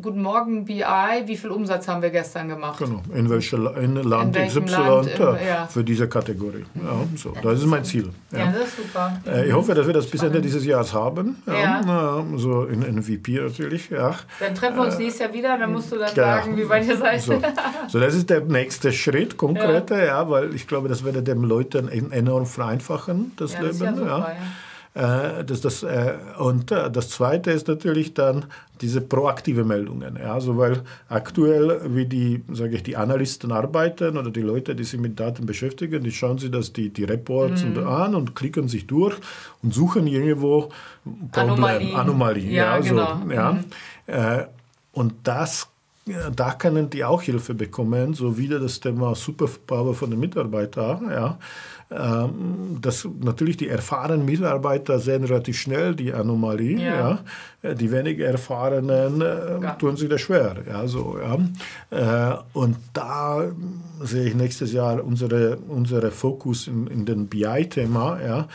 Guten Morgen, BI. Wie viel Umsatz haben wir gestern gemacht? Genau. In welchem in Land in XY Land, ja. für diese Kategorie. Ja, so. Das ist mein Ziel. Ja, das ist super. Äh, ich hoffe, dass wir das bis Ende dieses Jahres haben. Ja. So in MVP natürlich. Ja. Dann treffen wir uns äh, nächstes Jahr wieder, dann musst du dann sagen, wie weit ihr seid. So. so, das ist der nächste Schritt, konkreter, ja. weil ich glaube, das würde den Leuten enorm vereinfachen, das Leben. Das super, ja. Äh, das, das, äh, und äh, das Zweite ist natürlich dann diese proaktive Meldungen. Ja, also weil aktuell, wie die, sage ich, die Analysten arbeiten oder die Leute, die sich mit Daten beschäftigen, die schauen sich das, die, die Reports mhm. an und klicken sich durch und suchen irgendwo Problem, Anomalie. Anomalie ja, ja, also, genau. ja. Mhm. Und das da können die auch Hilfe bekommen, so wieder das Thema Superpower von den Mitarbeitern. Ja. Ähm, das, natürlich die erfahrenen Mitarbeiter sehen relativ schnell die Anomalie. Ja. ja. Die weniger erfahrenen äh, tun sich das schwer. Ja, so, ja. Äh, und da sehe ich nächstes Jahr unsere, unsere Fokus in, in den BI-Thema. Ja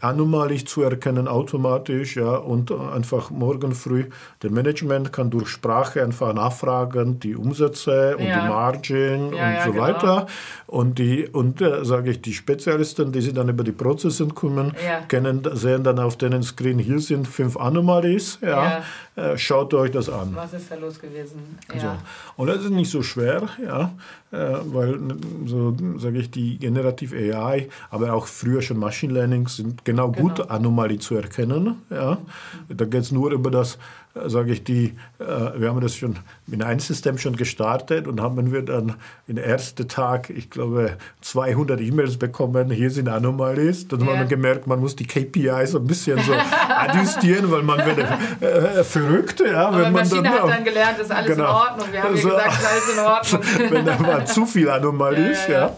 anomalig zu erkennen automatisch ja, und einfach morgen früh der Management kann durch Sprache einfach nachfragen die Umsätze und ja. die Margin ja, und ja, so genau. weiter. Und die und äh, sage ich die Spezialisten die sich dann über die Prozesse kümmern kennen sehen dann auf den Screen hier sind fünf Anomalies ja, äh, schaut euch das an. Was ist da los gewesen? So. und das ist nicht so schwer ja äh, weil so sage ich die generative AI aber auch früher schon Machine Learning sind genau, genau. gut Anomalie zu erkennen. Ja. Da geht es nur über das, äh, sage ich, die, äh, wir haben das schon in einem System schon gestartet und haben wir dann im ersten Tag, ich glaube, 200 E-Mails bekommen, hier sind Anomalies. Dann ja. haben wir gemerkt, man muss die KPIs ein bisschen so *laughs* adjustieren, weil man wird äh, verrückt. Ja, Aber wenn man Maschine dann, hat dann gelernt, ist alles genau. in Ordnung. Wir haben so, gesagt, alles in *laughs* Ordnung. wenn da mal zu viel Anomalies, ja. ja, ja.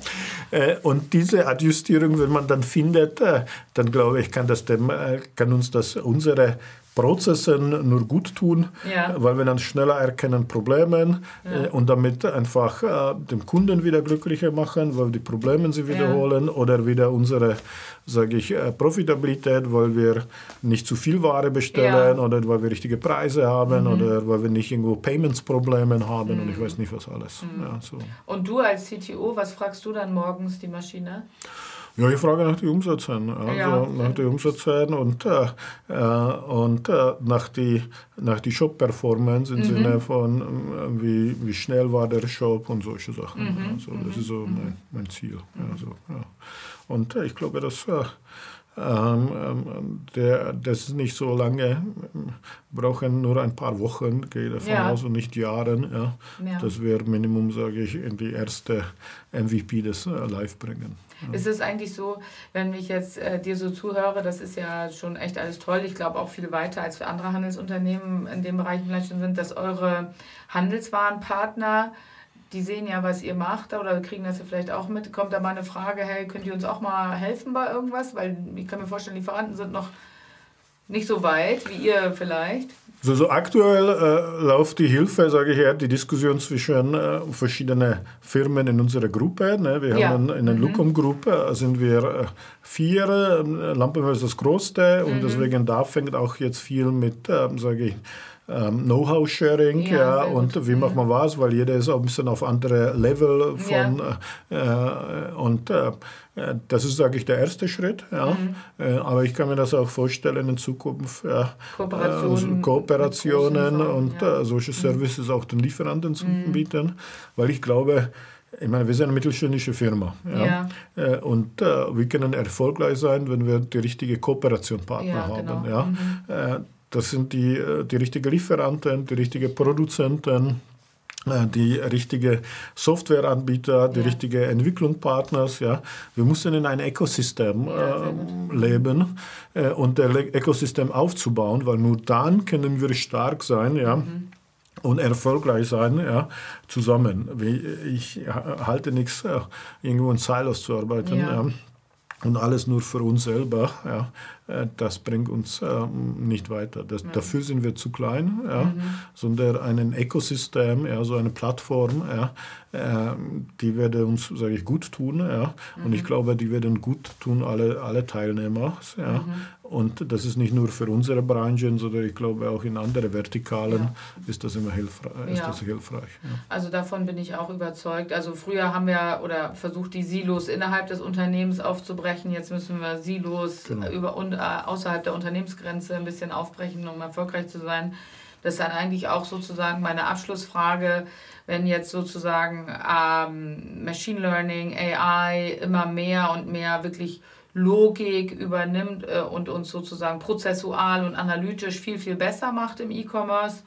Äh, und diese Adjustierung, wenn man dann findet, äh, dann glaube ich, kann, das dem, äh, kann uns das unsere Prozessen nur gut tun, ja. weil wir dann schneller erkennen Probleme ja. äh, und damit einfach äh, den Kunden wieder glücklicher machen, weil die Probleme sie wiederholen ja. oder wieder unsere, sage ich, äh, Profitabilität, weil wir nicht zu viel Ware bestellen oder weil wir richtige Preise haben mhm. oder weil wir nicht irgendwo Payments-Probleme haben mhm. und ich weiß nicht was alles. Mhm. So. Und du als CTO, was fragst du dann morgens die Maschine? Ja, ich frage nach den Umsätzen. Also ja. nach den Umsätzen und, äh, äh, und äh, nach die, nach die Shop-Performance im mhm. Sinne von, äh, wie, wie schnell war der Shop und solche Sachen. Mhm. Also, das mhm. ist so mein, mein Ziel. Also, ja. Und äh, ich glaube, dass äh, ähm, ähm, der, das ist nicht so lange, brauchen nur ein paar Wochen, gehe davon ja. aus, und nicht Jahre. Ja. ja. Das wäre Minimum, sage ich, in die erste MVP des Live bringen. Mhm. Ist es eigentlich so, wenn ich jetzt äh, dir so zuhöre, das ist ja schon echt alles toll. Ich glaube auch viel weiter als für andere Handelsunternehmen in dem Bereich vielleicht schon sind, dass eure Handelswarenpartner die sehen ja, was ihr macht oder kriegen das ja vielleicht auch mit. Kommt da mal eine Frage, hey, könnt ihr uns auch mal helfen bei irgendwas? Weil ich kann mir vorstellen, Lieferanten sind noch nicht so weit wie ihr vielleicht. So, so aktuell äh, läuft die Hilfe, sage ich ja, die Diskussion zwischen äh, verschiedenen Firmen in unserer Gruppe. Ne? Wir ja. haben in der mhm. Lucom-Gruppe sind wir äh, vier, äh, Lampenwelt ist das größte mhm. und deswegen da fängt auch jetzt viel mit, äh, sage ich, ähm, Know-how-Sharing ja, ja und wie macht man was, weil jeder ist auch ein bisschen auf andere Level von ja. äh, und äh, das ist, sage ich, der erste Schritt. Ja. Mhm. Äh, aber ich kann mir das auch vorstellen in Zukunft, ja, Kooperationen, Kooperationen und ja. Äh, solche mhm. Services mhm. auch den Lieferanten zu mhm. bieten, weil ich glaube, ich meine, wir sind eine mittelständische Firma. Ja? ja. Äh, und äh, wir können erfolgreich sein, wenn wir die richtige Kooperationspartner ja, haben. Genau. Ja? Mhm. Das sind die, äh, die richtigen Lieferanten, die richtigen Produzenten äh, die richtige Softwareanbieter, die ja. richtige Entwicklungspartners. Ja. Wir müssen in ein Ökosystem äh, leben äh, und das Ökosystem aufzubauen, weil nur dann können wir stark sein. Ja. Mhm und erfolgreich sein, ja, zusammen. Ich halte nichts, äh, irgendwo in Silos zu arbeiten. Ja. Ja und alles nur für uns selber, ja, äh, das bringt uns ähm, nicht weiter. Das, ja. Dafür sind wir zu klein, ja, mhm. sondern ein Ökosystem, ja, so eine Plattform, ja, äh, die würde uns, sage ich, gut tun. Ja, mhm. Und ich glaube, die werden gut tun, alle, alle Teilnehmer. Ja, mhm. Und das ist nicht nur für unsere Branchen, sondern ich glaube auch in anderen Vertikalen ja. ist das immer hilfreich. Ist das hilfreich ja. Also davon bin ich auch überzeugt. Also früher haben wir oder versucht, die Silos innerhalb des Unternehmens aufzubrechen. Jetzt müssen wir Silos genau. über und äh, außerhalb der Unternehmensgrenze ein bisschen aufbrechen, um erfolgreich zu sein. Das ist dann eigentlich auch sozusagen meine Abschlussfrage, wenn jetzt sozusagen ähm, Machine Learning, AI immer mehr und mehr wirklich Logik übernimmt äh, und uns sozusagen prozessual und analytisch viel, viel besser macht im E-Commerce.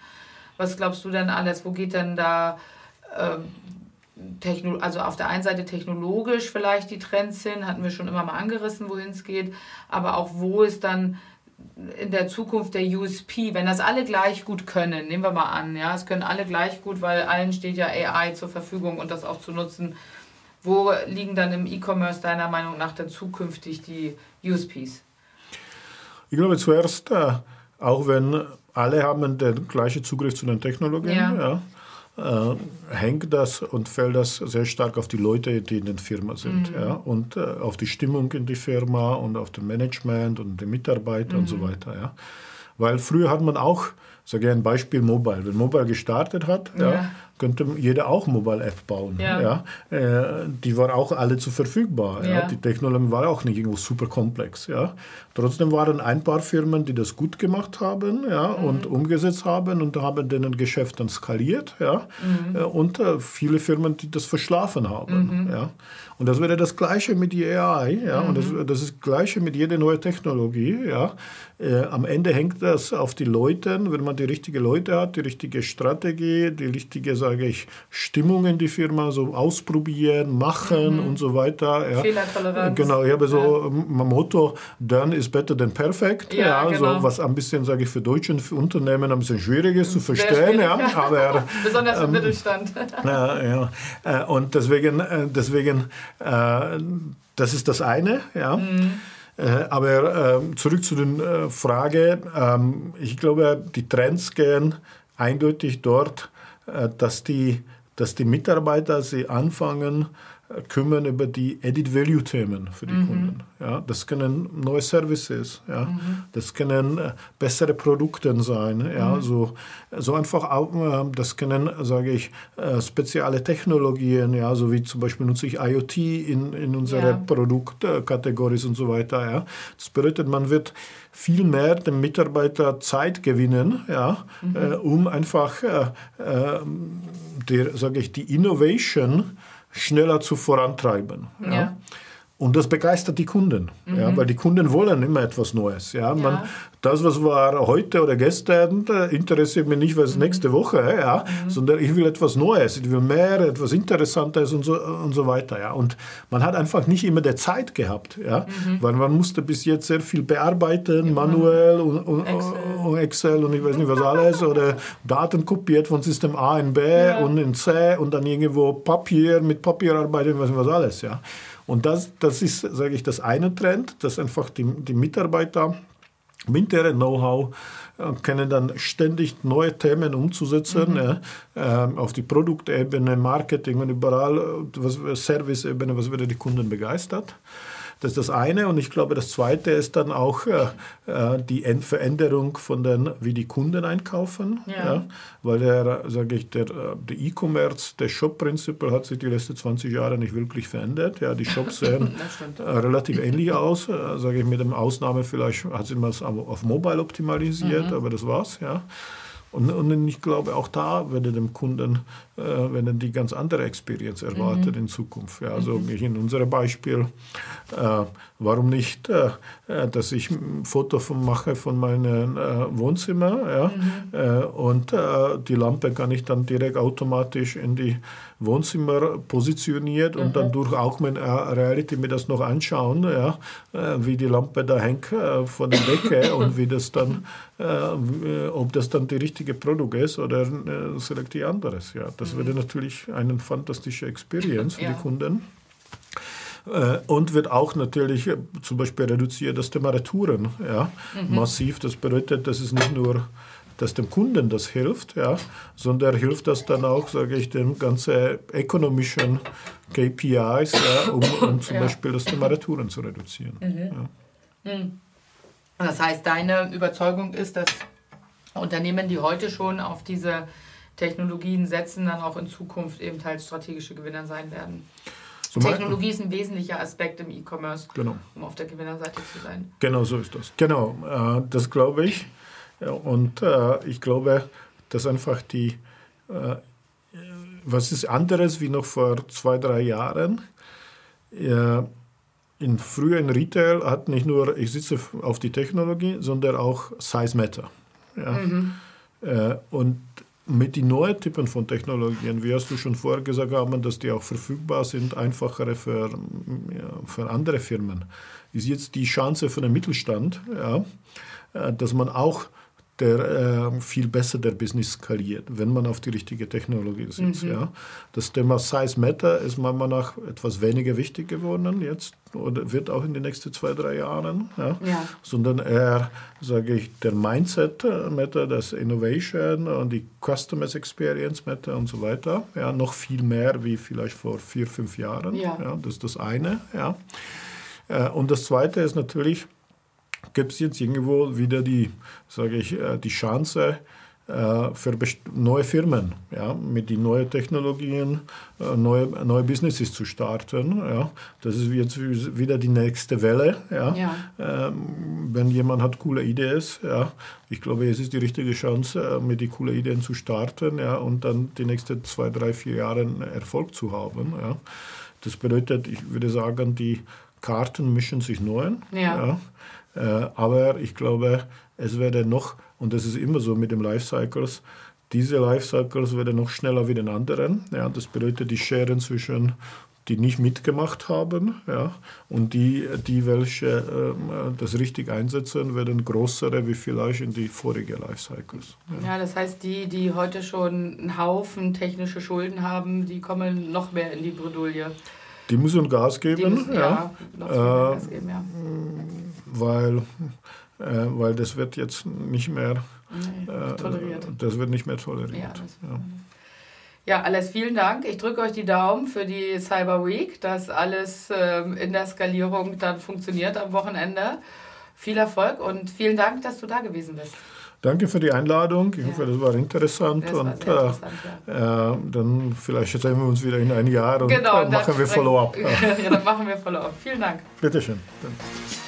Was glaubst du denn alles? Wo geht denn da, äh, also auf der einen Seite technologisch vielleicht die Trends hin, hatten wir schon immer mal angerissen, wohin es geht, aber auch wo ist dann in der Zukunft der USP, wenn das alle gleich gut können, nehmen wir mal an, ja, es können alle gleich gut, weil allen steht ja AI zur Verfügung und das auch zu nutzen wo liegen dann im E-Commerce deiner Meinung nach dann zukünftig die USPs? Ich glaube zuerst, äh, auch wenn alle haben den gleichen Zugriff zu den Technologien, ja. ja äh, hängt das und fällt das sehr stark auf die Leute, die in der Firma sind. Mhm. Ja, und äh, auf die Stimmung in die Firma und auf das Management und die Mitarbeiter mhm. und so mhm. weiter. Ja. Weil früher hat man auch, sage ich ein Beispiel Mobile, wenn Mobile gestartet hat, ja. Könnte jeder auch Mobile-App bauen. Ja. ja. Äh, die war auch alle zu verfügbar. Ja. ja. Die Technologie war auch nicht irgendwo super komplex. Ja. Trotzdem waren ein paar Firmen, die das gut gemacht haben ja, mhm. und umgesetzt haben und haben denen Geschäft dann skaliert. Ja. Mhm. Äh, und äh, viele Firmen, die das verschlafen haben. Mhm. Ja. Und das wäre das Gleiche mit der AI. Ja. Und das, mhm. das ist das Gleiche mit jeder neuen Technologie. Ja. Äh, am Ende hängt das auf die Leute, wenn man die richtigen Leute hat, die richtige Strategie, die richtige, sage ich, Stimmung in die Firma, so ausprobieren, machen mhm. und so weiter. Ja. Fehlertoleranz. Genau, ich habe so ja. mein Motto, done is better than perfect. Ja, ja genau. so, was ein bisschen, sage ich, für deutsche Unternehmen ein bisschen schwierig ist zu verstehen. Ja, aber, *laughs* Besonders im ähm, Mittelstand. *laughs* ja, ja. Äh, und deswegen, äh, deswegen das ist das eine. Ja. Mhm. Äh, aber ähm, zurück zu der äh, Frage. Ähm, ich glaube, die Trends gehen eindeutig dort, äh, dass die, dass die Mitarbeiter sie anfangen, kümmern über die Added-Value-Themen für die mhm. Kunden. Ja, das können neue Services, ja, mhm. das können äh, bessere Produkte sein, ja, mhm. so, so einfach auch, äh, das können, sage ich, äh, spezielle Technologien, ja, so wie zum Beispiel nutze ich IoT in, in unsere ja. Produktkategorien und so weiter, ja. Das bedeutet, man wird viel mehr dem Mitarbeiter Zeit gewinnen, ja, mhm. äh, um einfach, äh, äh, der, sage ich, die Innovation schneller zu vorantreiben. Ja. ja. Und das begeistert die Kunden, mhm. ja, weil die Kunden wollen immer etwas Neues. Ja. Man, ja. Das, was war heute oder gestern, interessiert mich nicht, was mhm. nächste Woche, ja, mhm. sondern ich will etwas Neues, ich will mehr, etwas Interessantes und so, und so weiter. Ja. Und man hat einfach nicht immer die Zeit gehabt, ja, mhm. weil man musste bis jetzt sehr viel bearbeiten, manuell und, und, Excel. und, Excel. und ich weiß nicht was alles, oder Daten kopiert von System A in B ja. und in C und dann irgendwo Papier mit Papier arbeiten, was nicht was alles. Ja. Und das, das ist, sage ich, das eine Trend, dass einfach die, die Mitarbeiter mit deren Know-how äh, können dann ständig neue Themen umzusetzen, mhm. äh, auf die Produktebene, Marketing und überall, äh, was, Serviceebene, was wieder die Kunden begeistert. Das ist das eine. Und ich glaube, das zweite ist dann auch äh, äh die Veränderung von den, wie die Kunden einkaufen. Ja. ja weil der, sage ich, der, äh, der E-Commerce, der Shop-Prinzip hat sich die letzten 20 Jahre nicht wirklich verändert. Ja, die Shops *laughs* sehen äh, relativ ähnlich aus. Äh, sage ich, mit dem Ausnahme vielleicht hat sich mal auf Mobile optimalisiert, mhm. aber das war's. Ja. Und, und ich glaube, auch da würde dem Kunden äh, werden die ganz andere Experience erwartet mhm. in Zukunft. Ja, also mhm. in unserem Beispiel, äh, warum nicht, äh, äh dass ich ein Foto von mache von meinem äh, Wohnzimmer ja, mhm. Äh, und die Lampe kann ich dann direkt automatisch in die Wohnzimmer positioniert und dann mhm. durch Augmented Reality mir das noch anschauen, ja, wie die Lampe da hängt von der Decke *laughs* und wie das dann, ob das dann die richtige Produkt ist oder äh, selektiv anderes. Ja, das mhm. würde natürlich eine fantastische Experience für ja. die Kunden. Äh, und wird auch natürlich äh, zum Beispiel reduziert das Thema Retouren ja, mhm. massiv. Das bedeutet, dass es nicht nur dass dem Kunden das hilft, ja, sondern hilft das dann auch, sage ich, den ganzen ökonomischen KPIs, ja, um, um zum ja. Beispiel das Thema Retouren zu reduzieren. Mhm. Ja. Mhm. Das heißt, deine Überzeugung ist, dass Unternehmen, die heute schon auf diese Technologien setzen, dann auch in Zukunft eben teils strategische Gewinner sein werden. So Technologie ist ein wesentlicher Aspekt im E-Commerce, genau. um auf der Gewinnerseite zu sein. Genau so ist das. Genau, äh, das glaube ich. Und äh, ich glaube, dass einfach die, äh, was ist anderes wie noch vor zwei, drei Jahren? in früher in Retail hat nicht nur, ich sitze auf die Technologie, sondern auch Size Matter. Ja. Mhm. und mit den neuen Typen von Technologien, wie hast du schon vorher gesagt haben, dass die auch verfügbar sind, einfachere für, ja, für andere Firmen, ist jetzt die Chance für den Mittelstand, ja, äh, dass man auch der äh, viel besser der Business skaliert, wenn man auf die richtige Technologie sitzt. Mhm. Ja. Das Thema Size Matter ist meiner Meinung nach etwas weniger wichtig geworden jetzt oder wird auch in den nächsten zwei, drei Jahren, ja. ja. sondern eher, sage ich, der Mindset Matter, das Innovation und die Customers Experience Matter und so weiter. Ja, noch viel mehr wie vielleicht vor vier, fünf Jahren. Ja. ja das ist das eine. Ja. Äh, und das zweite ist natürlich, gibt es jetzt irgendwo wieder die, sage ich, äh, die Chance äh, für neue Firmen, ja, mit den neuen Technologien äh, neue, neue Businesses zu starten. Ja. Das ist jetzt wieder die nächste Welle. Ja. ja. Ähm, wenn jemand hat coole Ideen, ja, ich glaube, es ist die richtige Chance, mit den coolen Ideen zu starten ja, und dann die nächsten zwei, drei, vier Jahre Erfolg zu haben. Ja. Das bedeutet, ich würde sagen, die Karten mischen sich neu. Ja. ja. Äh, aber ich glaube, es werde noch, und das ist immer so mit dem Lifecycles, diese Lifecycles werden noch schneller wie den anderen. Ja, das bedeutet, die Scheren zwischen die nicht mitgemacht haben ja, und die, die welche äh, das richtig einsetzen, werden größere wie vielleicht in die vorigen Lifecycles. Ja. ja, das heißt, die, die heute schon einen Haufen technische Schulden haben, die kommen noch mehr in die Bredouille. Die müssen Gas geben. Müssen, ja, ja, äh, Gas geben, ja. Weil, äh, weil das wird jetzt nicht mehr nee, äh, toleriert. Das wird nicht mehr toleriert. Ja, ja. ja, alles vielen Dank. Ich drücke euch die Daumen für die Cyber Week, dass alles ähm, in der Skalierung dann funktioniert am Wochenende. Viel Erfolg und vielen Dank, dass du da gewesen bist. Danke für die Einladung. Ich ja. hoffe, das war interessant. Das und war interessant, äh, ja. äh, dann vielleicht sehen wir uns wieder in ein Jahr und genau, äh, machen wir Follow-up. *laughs* ja, dann machen wir Follow-up. Vielen Dank. Bitteschön. Dann.